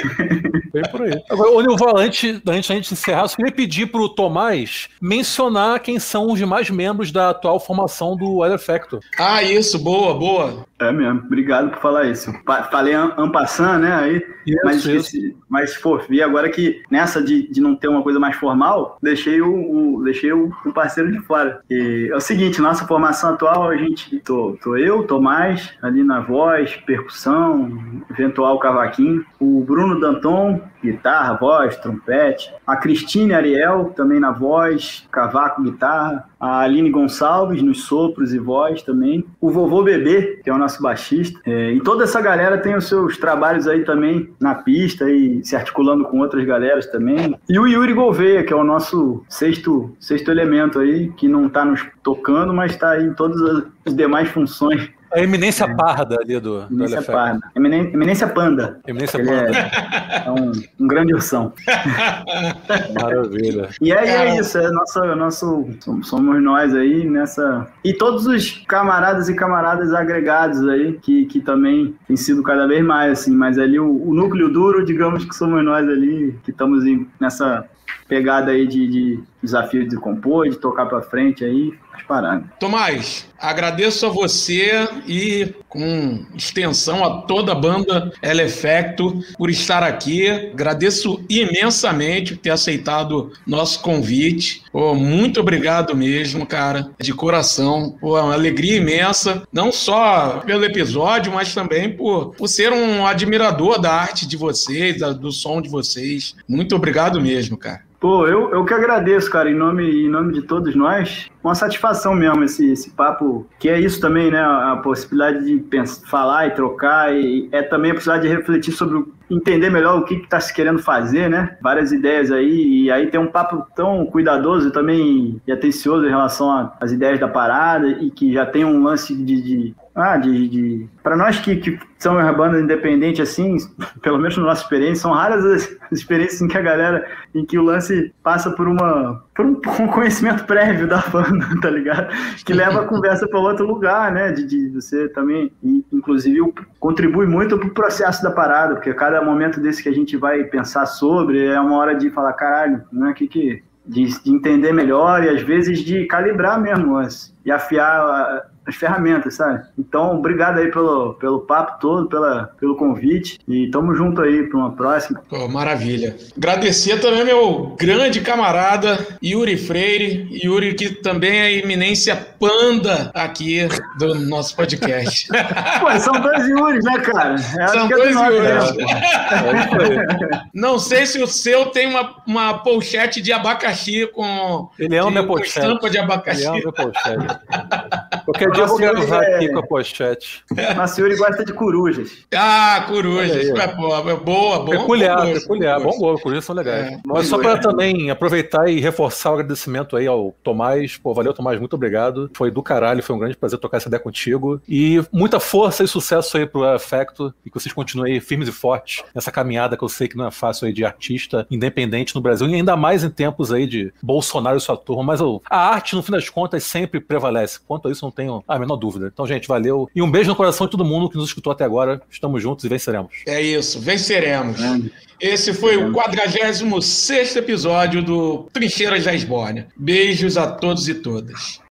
Bem por aí. Agora, ô Nilval, antes, antes da gente encerrar, eu só queria pedir pro Tomás mencionar quem são os demais membros da atual formação do Weather Factor. Ah, isso, boa, boa. É mesmo, obrigado por falar isso. Falei ampassando, né? Aí, Isso, mas, isso. esqueci, mas, pô, vi agora que nessa de, de não ter uma coisa mais formal, deixei o, o- deixei o, o parceiro de fora. E é o seguinte, nossa formação atual, a gente, tô, tô eu, Tomás, ali na voz, percussão, eventual cavaquinho, o Bruno Danton, guitarra, voz, trompete, a Cristine Ariel, também na voz, cavaco, guitarra, a Aline Gonçalves nos sopros e voz também, o Vovô Bebê, que é o nosso baixista, É, e toda essa galera tem os seus trabalhos aí também na pista e se articulando com outras galeras também, e o Yuri Gouveia, que é o nosso sexto, sexto elemento aí, que não tá nos tocando, mas tá aí em todas as- as demais funções, A eminência parda ali do, do Eminência Factor. Parda, Eminen- Eminência Panda, Eminência ele parda. é, [laughs] é um, um grande ursão. [laughs] Maravilha. E aí Cara. é isso, é nosso, nosso, somos nós aí nessa. E todos os camaradas e camaradas agregados aí, que, que também tem sido cada vez mais, assim, mas ali o, o núcleo duro, digamos que somos nós ali, que estamos nessa pegada aí de, de desafio de compor, de tocar pra frente aí, as paradas. Tomás, agradeço a você e com extensão a toda a banda El Efecto por estar aqui. Agradeço imensamente por ter aceitado nosso convite. Pô, muito obrigado mesmo, cara, de coração. É uma alegria imensa, não só pelo episódio, mas também por, por ser um admirador da arte de vocês, da- do som de vocês. Muito obrigado mesmo, cara. Pô, eu, eu que agradeço, cara, em nome, em nome de todos nós. Uma satisfação mesmo esse, esse papo, que é isso também, né? A possibilidade de pensar, falar e trocar, e é também a possibilidade de refletir sobre, entender melhor o que está se querendo fazer, né? Várias ideias aí, e aí tem um papo tão cuidadoso também e atencioso em relação às ideias da parada, e que já tem um lance de. de ah, de. de... Para nós que, que somos uma banda independente, assim, [laughs] pelo menos na nossa experiência, são raras as as [laughs] experiências em que a galera em que o lance passa por uma por um, [laughs] um conhecimento prévio da banda, [laughs] tá ligado? Que leva a conversa para outro lugar, né? De, de você também, e, inclusive, contribui muito pro processo da parada, porque cada momento desse que a gente vai pensar sobre é uma hora de falar, caralho, né? Que que de, de entender melhor e às vezes de calibrar mesmo e afiar as ferramentas, sabe? Então, obrigado aí pelo, pelo papo todo, pela, pelo convite e tamo junto aí para uma próxima. Pô, maravilha. Agradecer também meu grande camarada Yuri Freire. Yuri, que também é eminência panda aqui do nosso podcast. [laughs] Pô, são dois Yuris, né, cara? É, acho São que é do dois Yuris. [laughs] É. Não sei se o seu tem uma, uma pochete de abacaxi com, Ele é uma pochete. estampa de Ele abacaxi. é uma pochete. [laughs] Qualquer dia eu vou gravar é- aqui com a pochete. [laughs] Yuri gosta de corujas. Ah, coruja. Olha aí, ó. É, pô, é boa, peculiar, bom gosto, peculiar. bom gosto, corujas são legais. É, Mas só para também aproveitar e reforçar o agradecimento aí ao Tomás. Pô, valeu, Tomás, muito obrigado. Foi do caralho, foi um grande prazer tocar essa ideia contigo. E muita força e sucesso aí pro Efecto e que vocês continuem firmes e fortes nessa caminhada que eu sei que não é fácil aí de artista independente no Brasil e ainda mais em tempos aí de Bolsonaro e sua turma. Mas a arte, no fim das contas, sempre prevalece. Quanto a isso, não tenho a menor dúvida. Então, gente, valeu. E um beijo no coração de todo mundo que nos escutou até agora. Estamos juntos e venceremos. É isso, venceremos. Grande. Esse foi o 46 episódio do Trincheiras da Esbórnia. Beijos a todos e todas.